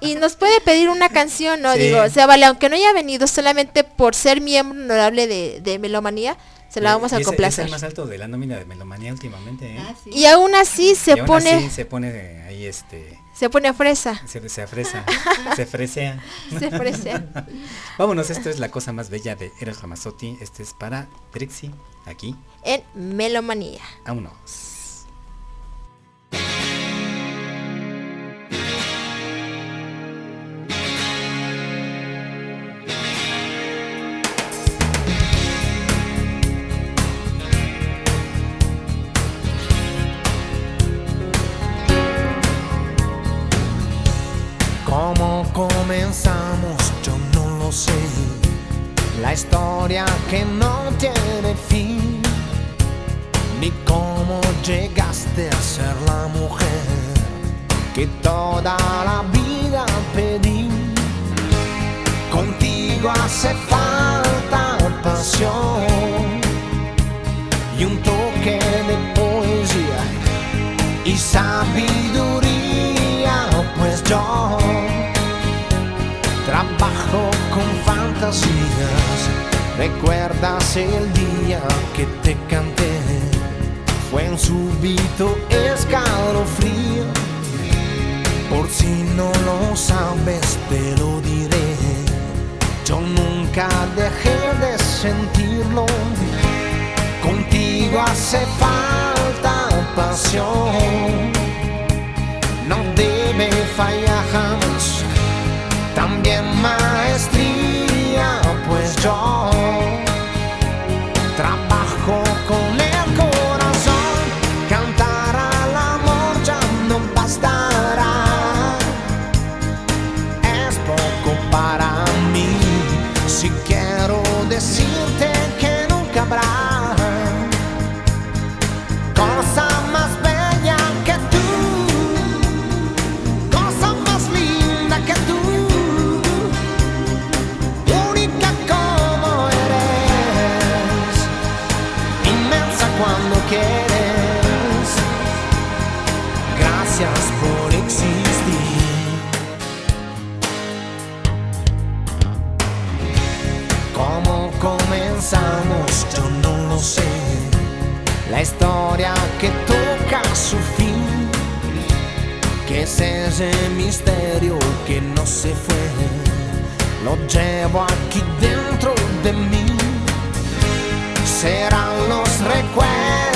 y nos puede pedir una canción, ¿no? Sí. Digo, o sea, vale, aunque no haya venido solamente por ser miembro honorable de, de Melomanía, se la Eh, vamos y a es- complacer. Es el más alto de la nómina de Melomanía últimamente, ¿eh? Y aún así se Y aún pone así se pone ahí este se pone fresa. se, se afresa, se fresea. Se fresea. Vámonos, esto es la cosa más bella de Eros Ramazzotti. Este es para Trixie, aquí. en Melomanía. Vámonos. ¿Recuerdas el día que te canté? Fue un súbito escalofrío. Por si no lo sabes, te lo diré. Yo nunca dejé de sentirlo. Contigo hace falta pasión. No debe fallar jamás. También maestría, pues yo es ese misterio que no se fue. Lo llevo aquí dentro de mí. Serán los recuerdos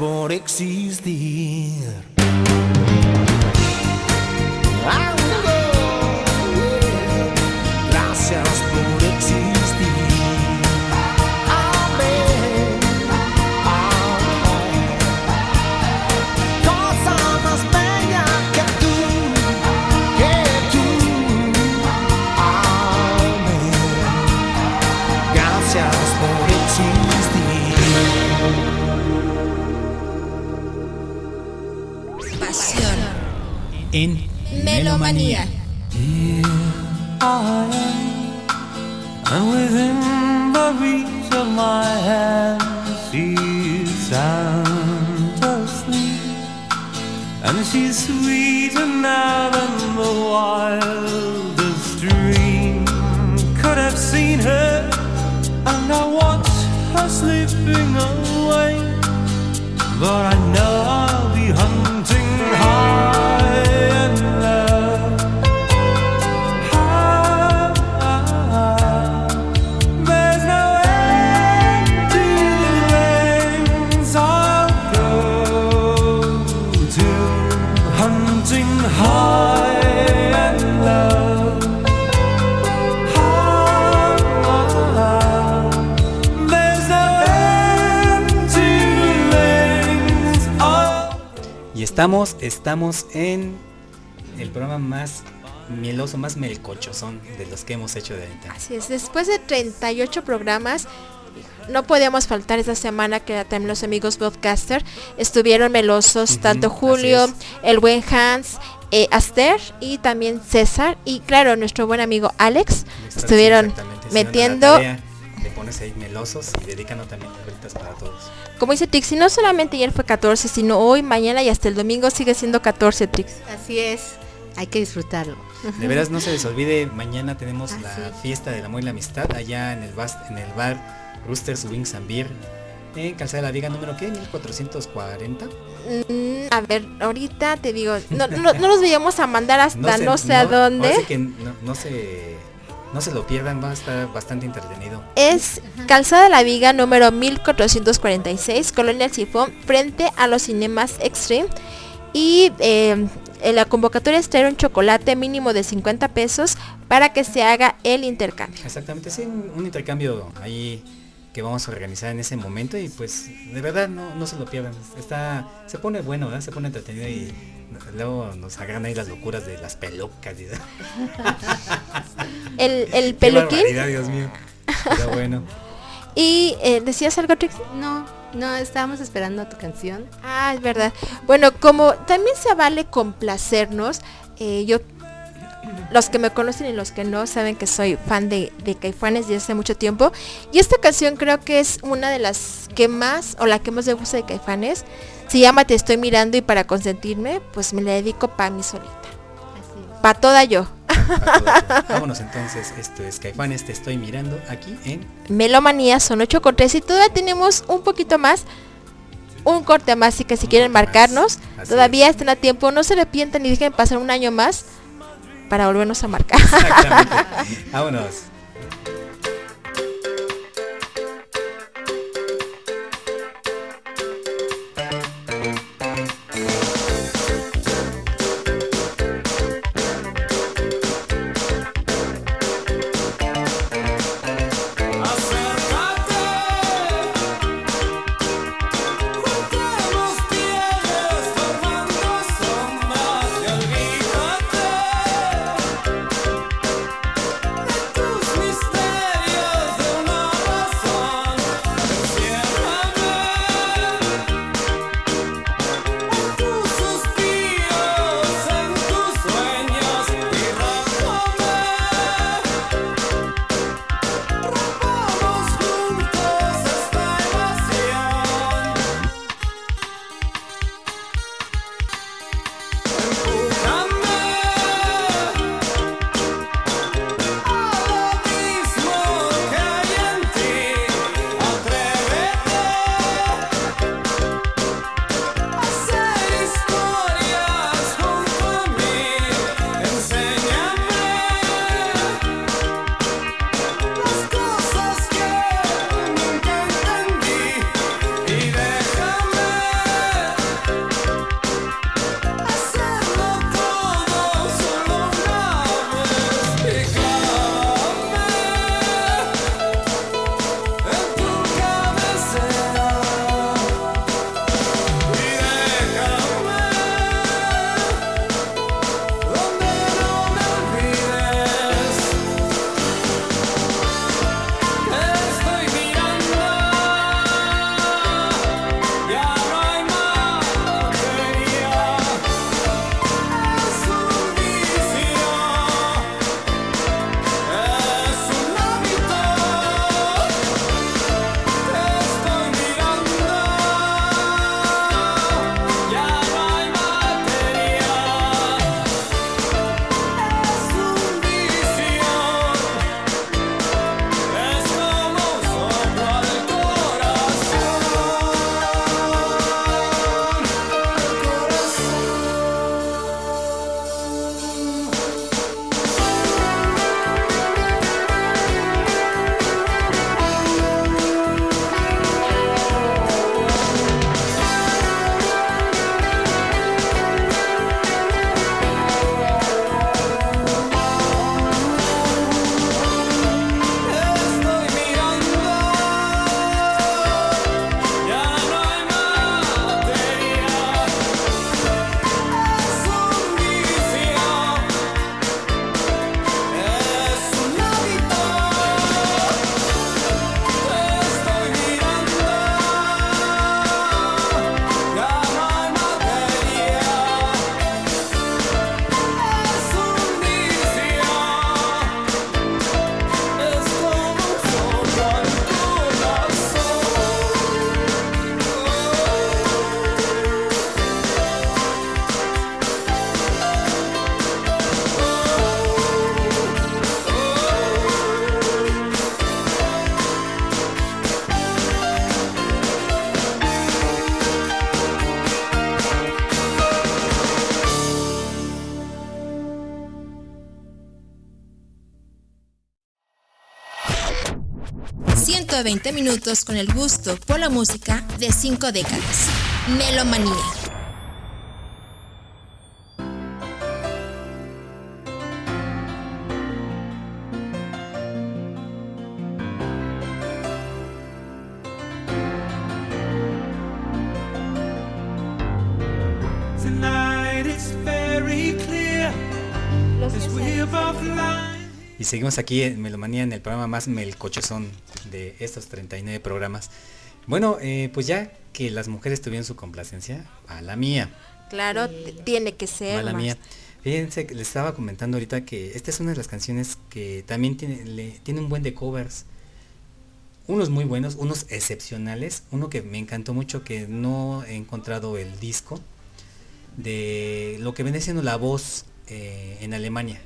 por existir. Estamos, en el programa más mieloso, más melcochosón de los que hemos hecho de ahorita. Así es, después de 38 programas, no podíamos faltar esta semana que también los amigos podcaster. Estuvieron melosos, tanto Julio, el buen Hans, eh, Aster y también César. Y claro, nuestro buen amigo Alex estuvieron metiendo, De ponerse ahí melosos y dedicando también vueltas para todos. como dice Trix, y no solamente ayer fue 14, sino hoy, mañana y hasta el domingo sigue siendo 14 Trix. Así es, hay que disfrutarlo. De veras no se les olvide, mañana tenemos la fiesta del amor y la amistad allá en el, bas- en el bar Roosters Wings and Beer en Calzada de la Viga número ¿qué? 1440. Mm, a ver, ahorita te digo, no, no, no nos veíamos a mandar hasta no sé, a dónde. que no, no se no se lo pierdan, va a estar bastante entretenido. Es Calzada la Viga número 1446, Colonia Sifón, frente a los cinemas Extreme. Y eh, en la convocatoria es traer un chocolate mínimo de 50 pesos para que se haga el intercambio. Exactamente, sí, un, un intercambio ahí que vamos a organizar en ese momento y pues de verdad no, no se lo pierdan. Está, se pone bueno, ¿verdad? Se pone entretenido y luego nos agarran ahí las locuras de las pelucas. y- El, el peluquín. Dios mío. Pero bueno. Y eh, decías algo, Trix. No, no, estábamos esperando tu canción. Ah, es verdad. Bueno, como también se vale complacernos, eh, yo, los que me conocen y los que no saben que soy fan de, de Caifanes desde hace mucho tiempo. Y esta canción creo que es una de las que más, o la que más me gusta de Caifanes. Se llama Te estoy mirando y para consentirme, pues me la dedico para mí solita. Para toda yo. Vámonos entonces, esto es Caifanes, te estoy mirando aquí en Melomanía son 8 con 3 y todavía tenemos un poquito más. Un corte más, así que si quieren marcarnos, todavía están a tiempo. No se arrepientan y dejen pasar un año más para volvernos a marcar. Exactamente. Vámonos. 120 minutos con el gusto por la música de 5 décadas. Melomanía. Y seguimos aquí en Melomanía en el programa más melcochezón de estos 39 programas. Bueno, eh, pues ya que las mujeres tuvieron su complacencia, a la mía. Claro, tiene que ser. Mala más. mía. Fíjense que les estaba comentando ahorita que esta es una de las canciones que también tiene, le- tiene un buen de covers. Unos muy buenos, unos excepcionales. Uno que me encantó mucho que no he encontrado el disco de lo que viene siendo la voz eh, en Alemania.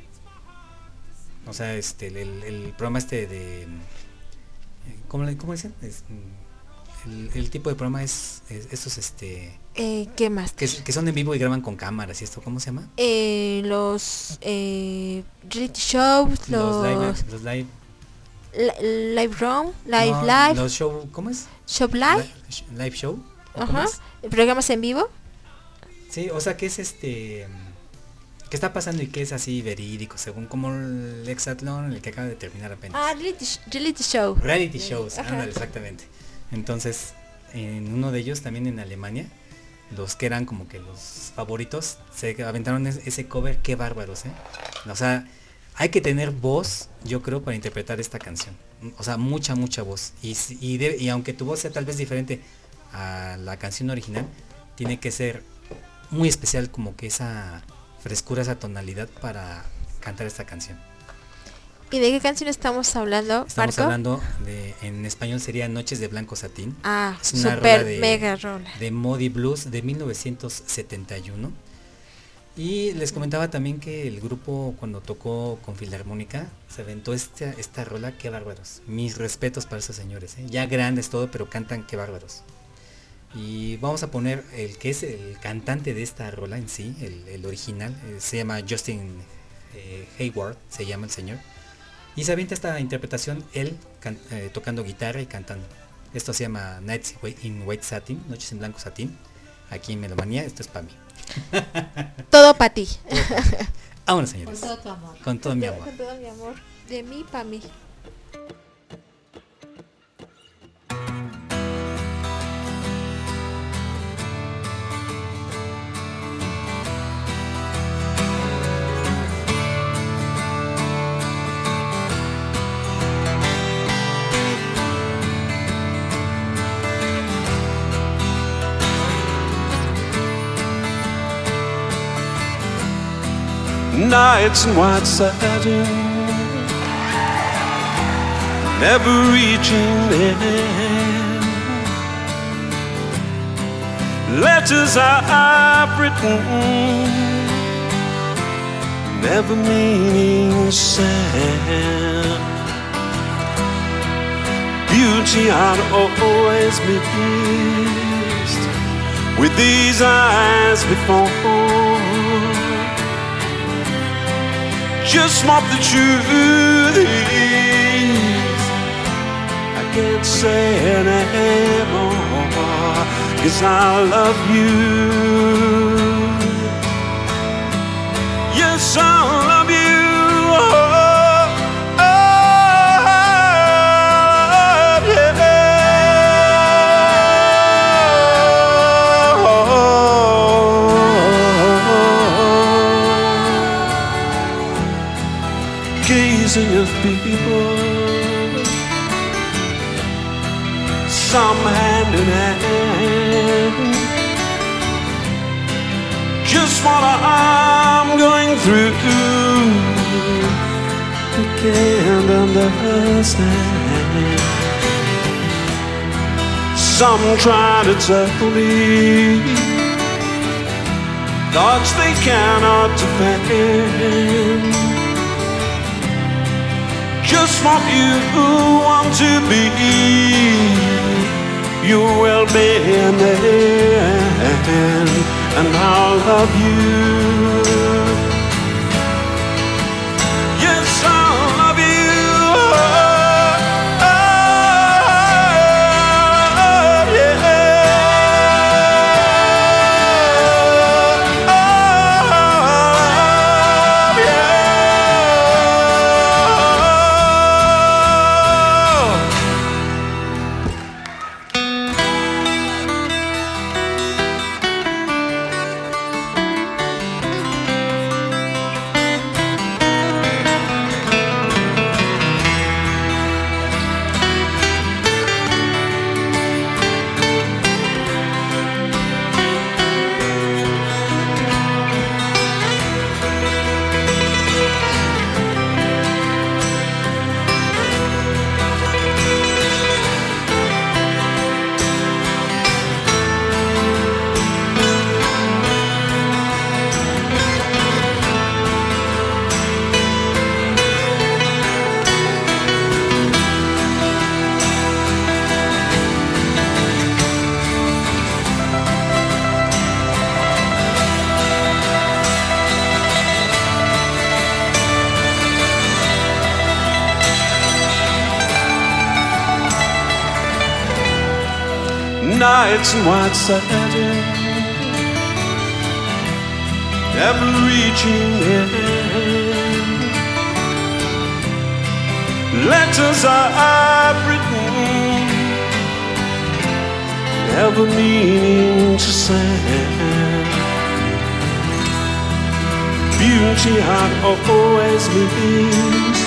O sea, este, el programa este de... ¿Cómo, le- cómo dicen? Es, mm, el, el tipo de programa es, es- estos este Eh, ¿Qué más? que, que son en vivo y graban con cámaras y esto, ¿cómo se llama? Eh, los eh, reality shows, los, Los live, los live, li- live room, live no, live, los show, ¿cómo es? shop live, Li- Live show. ¿o cómo ajá, programas en vivo. Sí, o sea que es este que está pasando y que es así verídico, según como el Exatlón, el que acaba de terminar apenas. Ah, reality, reality show. Reality shows, ándale, exactamente. Entonces, en uno de ellos también en Alemania, los que eran como que los favoritos, se aventaron es- ese cover, qué bárbaros, ¿eh? O sea, hay que tener voz, yo creo, para interpretar esta canción. O sea, mucha, mucha voz. Y, si- y, de- y aunque tu voz sea tal vez diferente a la canción original, tiene que ser muy especial como que esa frescura, esa tonalidad para cantar esta canción. ¿Y de qué canción estamos hablando, Estamos Marco? hablando de, en español sería Noches de Blanco Satín. Ah, Es una super rola de, mega rola. de Modi Blues de 1971. Y les comentaba también que el grupo cuando tocó con Filarmónica se aventó esta, esta rola, qué bárbaros. Mis respetos para esos señores, ¿eh? ya grandes todo, pero cantan qué bárbaros. Y vamos a poner el que es el cantante de esta rola en sí, el, el original, eh, se llama Justin eh, Hayward, se llama el señor. Y se avienta esta interpretación él can- eh, tocando guitarra y cantando. Esto se llama Nights in White Satin, Noches en Blanco Satín. Aquí en Melomanía, esto es para mí. Todo para ti. Vámonos señores. Con todo tu amor. Con todo mi amor. Con todo mi amor. De mí para mí. Nights in white satin, never reaching end. Letters I've written, never meaning send. Beauty I'd always missed with these eyes before just what the truth is. I can't say anymore, cause I love you. Yes, I love you. Understand. Some try to tell me thoughts they cannot defend. Just what you want to be, you will be in the end, and I'll love you. In white satin, ever reaching in. Letters I've written, never meaning to send. Beauty had always means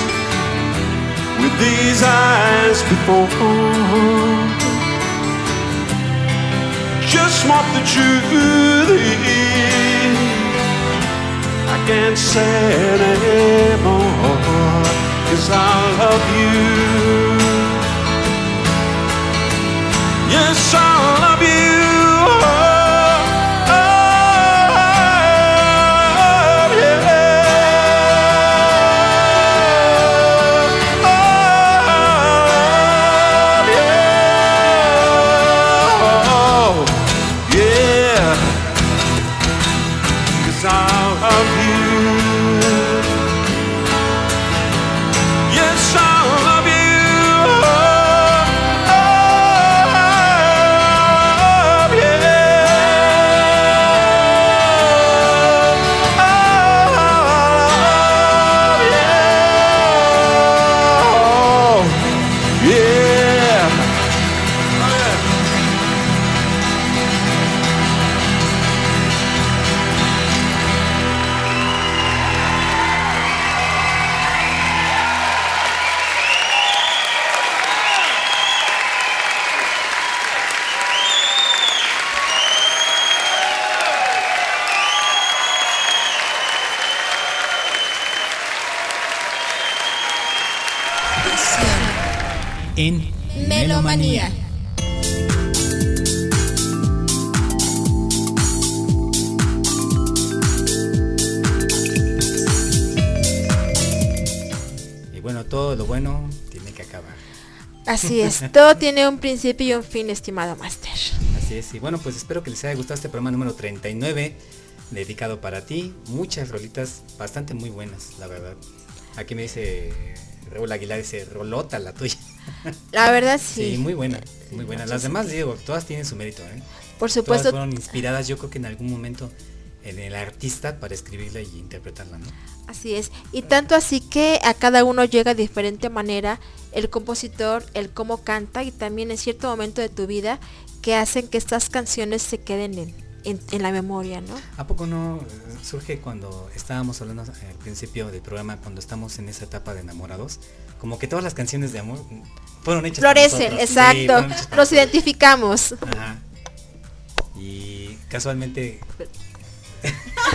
with these eyes before. Just what the truth is, I can't say it anymore, cause I love you. Yes, I love you. todo tiene un principio y un fin, estimado Master. Así es, y bueno, pues espero que les haya gustado este programa número 39, dedicado para ti. Muchas rolitas bastante muy buenas, la verdad. Aquí me dice Raúl Aguilar, dice rolota la tuya. La verdad sí. Sí, muy buena, muy buena. Las demás, digo, todas tienen su mérito, ¿eh? Por supuesto. Todas fueron inspiradas, yo creo que en algún momento en el artista para escribirla y interpretarla, ¿no? Así es. Y tanto así que a cada uno llega de diferente manera el compositor, el cómo canta y también en cierto momento de tu vida que hacen que estas canciones se queden en, en- en la memoria, ¿no? ¿A poco no eh, surge cuando estábamos hablando al principio del programa, cuando estamos en esa etapa de enamorados? Como que todas las canciones de amor fueron hechas para Florecen. Sí, exacto. fueron hechas para Nos identificamos. Ajá. Y casualmente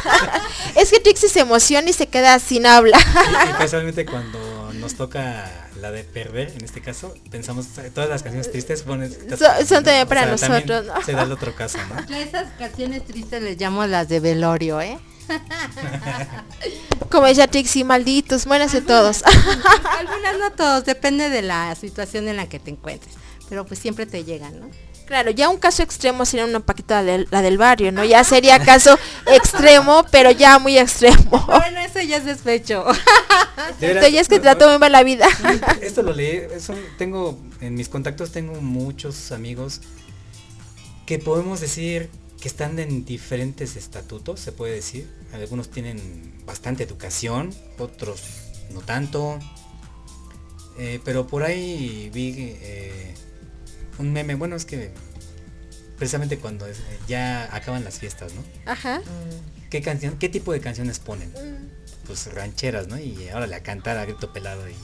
Es que Trixie se emociona y se queda sin habla. Y casualmente cuando nos toca la de perder, en este caso, pensamos todas las canciones tristes escritas Son- para son también O para también nosotros, ¿no? Se da el otro caso, ¿no? Yo esas canciones tristes les llamo las de velorio, ¿eh? Como ella Trixie, malditos, muéranse todos. Algunas no todos, depende de la situación en la que te encuentres. Pero pues siempre te llegan, ¿no? Claro, ya un caso extremo sería una paquita de la del barrio, ¿no? Ya sería caso extremo, pero ya muy extremo. Bueno, eso ya es despecho. Entonces ya es que no, trató muy mal la vida. Esto lo leí, eso tengo en mis contactos tengo muchos amigos que podemos decir que están en diferentes estatutos, se puede decir. Algunos tienen bastante educación, otros no tanto. Eh, pero por ahí vi eh, un meme, bueno, es que precisamente cuando es- ya acaban las fiestas, ¿no? Ajá. ¿Qué canción, qué tipo de canciones ponen? Pues rancheras, ¿no? Y ahora a cantar a grito pelado y,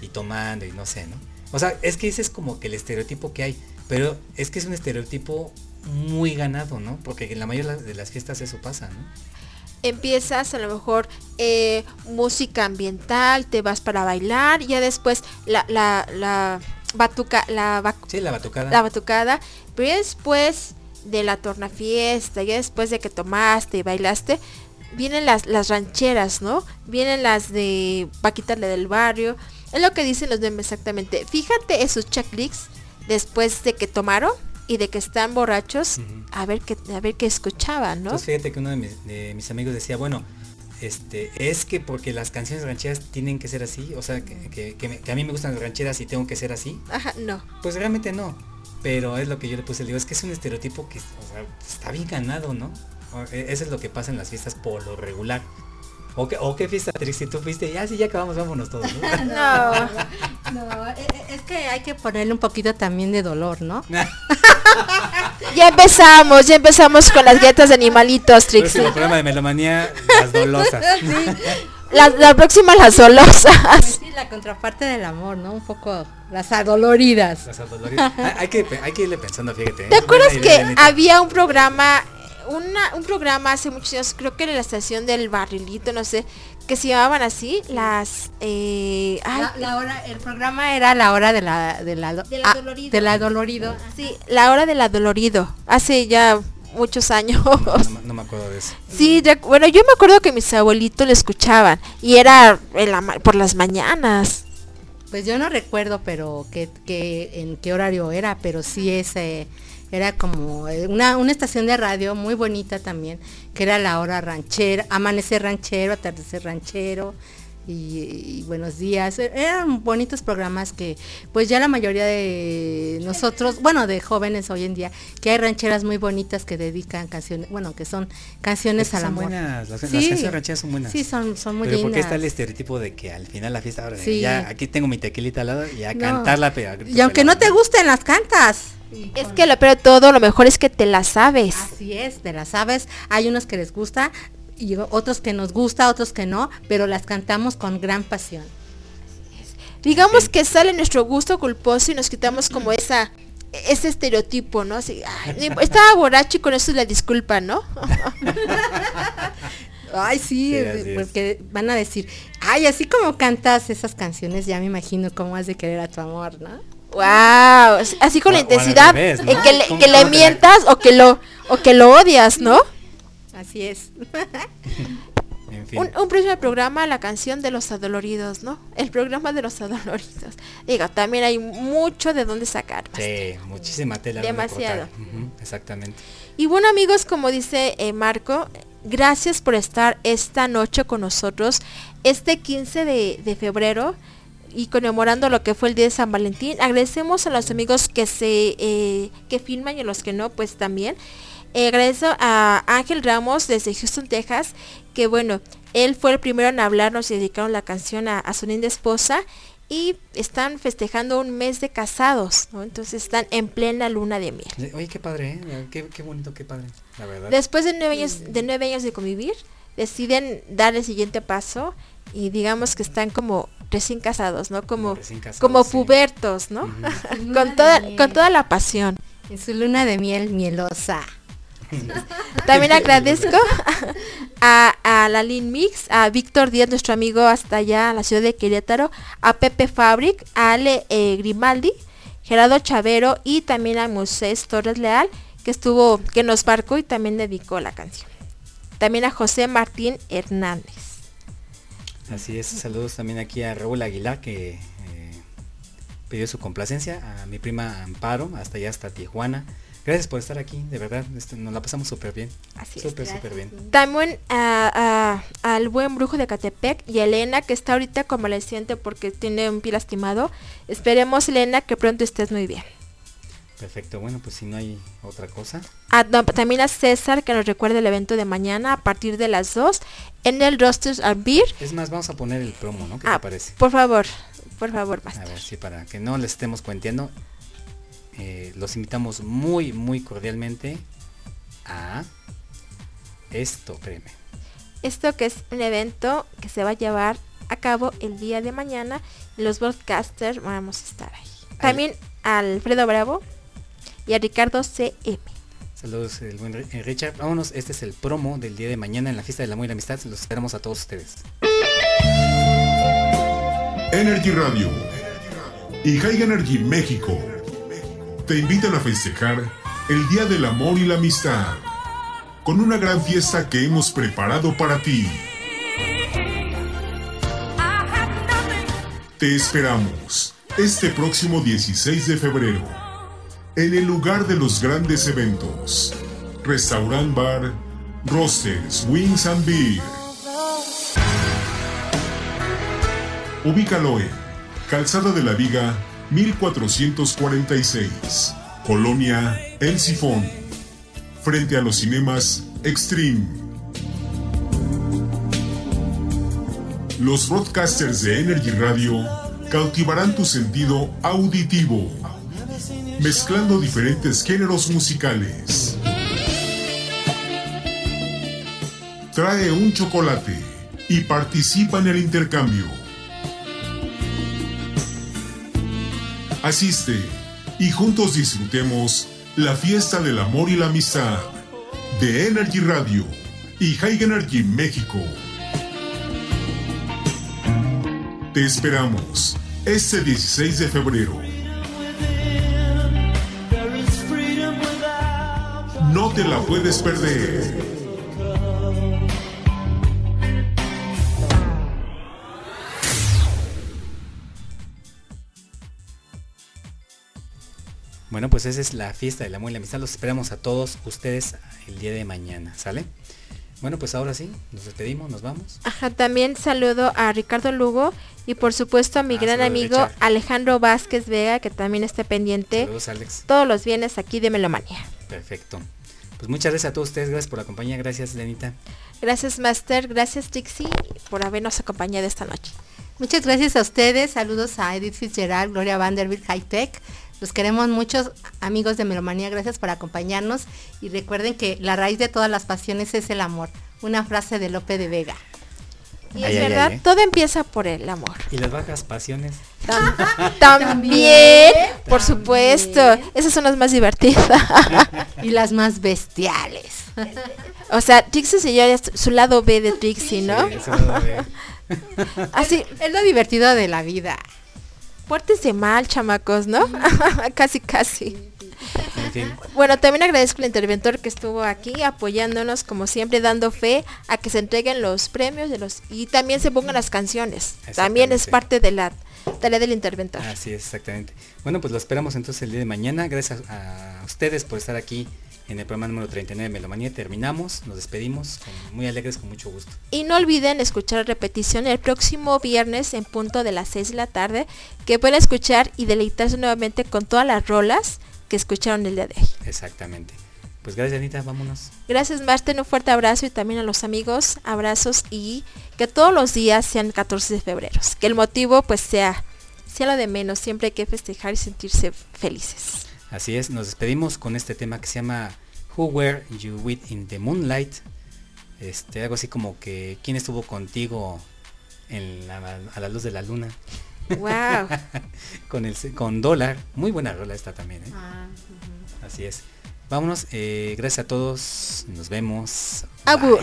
y tomando y no sé, ¿no? O sea, es que ese es como que el estereotipo que hay, pero es que es un estereotipo muy ganado, ¿no? Porque en la mayoría de las fiestas eso pasa, ¿no? Empiezas a lo mejor eh, música ambiental, te vas para bailar, y ya después la, la, la batuca, la, ba- Sí, la batucada. la batucada, pero ya después de la tornafiesta, ya después de que tomaste y bailaste, vienen las, las rancheras, ¿no? Vienen las de Paquita la del barrio. Es lo que dicen los memes exactamente. Fíjate esos checklists después de que tomaron y de que están borrachos, a ver qué, a ver qué escuchaban, ¿no? Entonces fíjate que uno de mis, de mis amigos decía, bueno, este, es que porque las canciones rancheras tienen que ser así, o sea, que, que- que me- que a mí me gustan las rancheras y tengo que ser así. Ajá, no. Pues realmente no. Pero es lo que yo le puse, le digo, es que es un estereotipo que o sea, está bien ganado, ¿no? E- Eso es lo que pasa en las fiestas por lo regular. ¿O qué, o qué fiesta triste tú fuiste? Ya, sí, ya acabamos, vámonos todos. ¿no? No, no, e- e- es que hay que ponerle un poquito también de dolor, ¿no? Ya empezamos, ya empezamos con las dietas de animalitos, Trixie. Próximo programa de Melomanía, las dolosas. La, la próxima las dolosas. Pues sí, la contraparte del amor, ¿no? Un poco las adoloridas. Las adoloridas. Hay, hay que, hay que irle pensando, fíjate. ¿eh? ¿Te acuerdas que había un programa, una, un programa hace muchos años, creo que en la estación del barrilito, no sé, que se llamaban así, las... eh, ay, La, la hora, el programa era la hora de la, de la, ah, adolorido. del adolorido. Sí, la hora del adolorido, hace ya muchos años. No, me- no me acuerdo de eso. Sí, bueno, yo me acuerdo que mis abuelitos lo escuchaban y era en la por las mañanas. Pues yo no recuerdo, pero que, que en qué horario era, pero sí ese era como eh, una, una estación de radio muy bonita también, que era la hora ranchera, amanecer ranchero, atardecer ranchero y, y buenos días. E- Eran bonitos programas que pues ya la mayoría de nosotros, bueno, de jóvenes hoy en día, que hay rancheras muy bonitas que dedican canciones, bueno, que son canciones Es que al son amor. buenas, las, las Sí. canciones rancheras son buenas. Sí, son, son muy Pero ¿por qué lindas. está el estereotipo de que al final la fiesta, ahora Sí. ya aquí tengo mi tequilita al lado y a No. cantarla pero Y aunque no te gusten las cantas. Es que lo peor de todo, lo mejor es que te la sabes. Así es, te las sabes. Hay unos que les gusta y otros que nos gusta, otros que no, pero las cantamos con gran pasión. Digamos que sale nuestro gusto culposo y nos quitamos como esa ese estereotipo, ¿no? Así, "Ay, estaba borracho y con eso es la disculpa, ¿no? Ay, sí, Sí, eh, así es. porque van a decir, ay, así como cantas esas canciones, ya me imagino cómo has de querer a tu amor, ¿no? Wow, así con O- la intensidad revés, ¿no? en que le, ¿Cómo- que le mientas o que lo o que lo odias, ¿no? Así es. En fin. Un, un próximo programa, la canción de los adoloridos, ¿no? El programa de los adoloridos. Digo, también hay mucho de dónde sacar. Sí, muchísima tela. Demasiado. cortar. Ujú, exactamente. Y bueno amigos, como dice eh, Marco, gracias por estar esta noche con nosotros, este 15 de, de febrero y conmemorando lo que fue el día de San Valentín. Agradecemos a los amigos que se eh, que filman y a los que no, pues también. Eh, agradezco a Ángel Ramos desde Houston, Texas, que bueno, él fue el primero en hablarnos y dedicaron la canción a, a su linda esposa y están festejando un mes de casados, ¿no? Entonces están en plena luna de miel. Oye, qué padre, ¿eh? Qué, qué bonito, qué padre. La verdad. Después de nueve años de nueve años de convivir, deciden dar el siguiente paso y digamos que están como recién casados, ¿no? Como recién casados, como sí. pubertos, ¿no? Con toda con toda la pasión. En su luna de miel mielosa. También agradezco a, a la Lin Mix, a Víctor Díaz, nuestro amigo hasta allá, a la ciudad de Querétaro, a Pepe Fabric, a Ale eh, Grimaldi, Gerardo Chavero y también a Moisés Torres Leal, que estuvo, que nos marcó y también dedicó la canción. También a José Martín Hernández. Así es, saludos también aquí a Raúl Aguilar que eh, pidió su complacencia, a mi prima Amparo, hasta allá hasta Tijuana. Gracias por estar aquí, de verdad, este, nos la pasamos súper bien. Así es, Súper, súper bien. También a- a- al buen brujo de Catepec y a Elena que está ahorita convaleciente porque tiene un pie lastimado. Esperemos Elena que pronto estés muy bien. Perfecto, bueno, pues si no hay otra cosa. A- no, también a César que nos recuerda el evento de mañana a partir de las 2 en el Rosters and Beer. Es más, vamos a poner el promo, ¿no? ¿Qué Ah, te parece? Por favor, por favor, A Master. ver, sí, para que no les estemos cuenteando, eh, los invitamos muy, muy cordialmente a esto, créeme. Esto que es un evento que se va a llevar a cabo el día de mañana. Los broadcasters vamos a estar ahí. También a Alfredo Bravo y a Ricardo CM. Saludos, el buen eh, Richard. Vámonos, este es el promo del día de mañana en la fiesta del amor y la amistad. Los esperamos a todos ustedes. Energy Radio y High Energy México te invitan a festejar el Día del Amor y la Amistad con una gran fiesta que hemos preparado para ti. Te esperamos este próximo 16 de febrero en el lugar de los grandes eventos, Restaurant Bar, Rosters, Wings and Beer. Ubícalo en Calzada de la Viga 1446 Colonia El Sifón, frente a los cinemas Extreme. Los broadcasters de Energy Radio cautivarán tu sentido auditivo, mezclando diferentes géneros musicales. Trae un chocolate y participa en el intercambio. Asiste y juntos disfrutemos la fiesta del amor y la amistad de Energy Radio y High Energy México. Te esperamos este 16 de febrero. No te la puedes perder. Bueno, pues esa es la fiesta del amor y la amistad. Los esperamos a todos ustedes el día de mañana, ¿sale? Bueno, pues ahora sí, nos despedimos, nos vamos. Ajá, también saludo a Ricardo Lugo y por supuesto a mi Ah, gran amigo Richard. Alejandro Vázquez Vega, que también esté pendiente Saludos, Alex. todos los viernes aquí de Melomanía. Perfecto. Pues muchas gracias a todos ustedes, gracias por la compañía, gracias Lenita. Gracias Master, gracias Trixie por habernos acompañado esta noche. Muchas gracias a ustedes, saludos a Edith Fitzgerald, Gloria Vanderbilt, High Tech. Los queremos muchos amigos de Melomanía, gracias por acompañarnos y recuerden que la raíz de todas las pasiones es el amor. Una frase de Lope de Vega. Y Ay, es ay, verdad, ay, ¿eh? todo empieza por el amor. Y las bajas pasiones. Tam- también, por supuesto, esas son las más divertidas. y las más bestiales. o sea, Trixie se lleva su lado B de Trixie, ¿no? Sí, su lado B. Así, es lo divertido de la vida. Pórtense mal, chamacos, ¿no? casi, casi. Bueno, también agradezco al interventor que estuvo aquí apoyándonos como siempre, dando fe a que se entreguen los premios de los y también se pongan las canciones. También es parte de la tarea del interventor. así es, exactamente. Bueno, pues lo esperamos entonces el día de mañana. Gracias a ustedes por estar aquí en el programa número 39 de Melomanía. Terminamos, nos despedimos, con- muy alegres, con mucho gusto. Y no olviden escuchar repetición el próximo viernes en punto de las 6 de la tarde, que pueden escuchar y deleitarse nuevamente con todas las rolas que escucharon el día de hoy. Exactamente. Pues gracias Anita, vámonos. Gracias Marten, un fuerte abrazo y también a los amigos, abrazos y que todos los días sean 14 de febrero. Que el motivo pues sea, sea lo de menos, siempre hay que festejar y sentirse felices. Así es, nos despedimos con este tema que se llama Who Were You With in the Moonlight. Este, algo así como que quién estuvo contigo en la- a la luz de la luna. Wow. con el con dólar, muy buena rola esta también, ¿eh? Así es. Vámonos, eh, gracias a todos, nos vemos. Abur.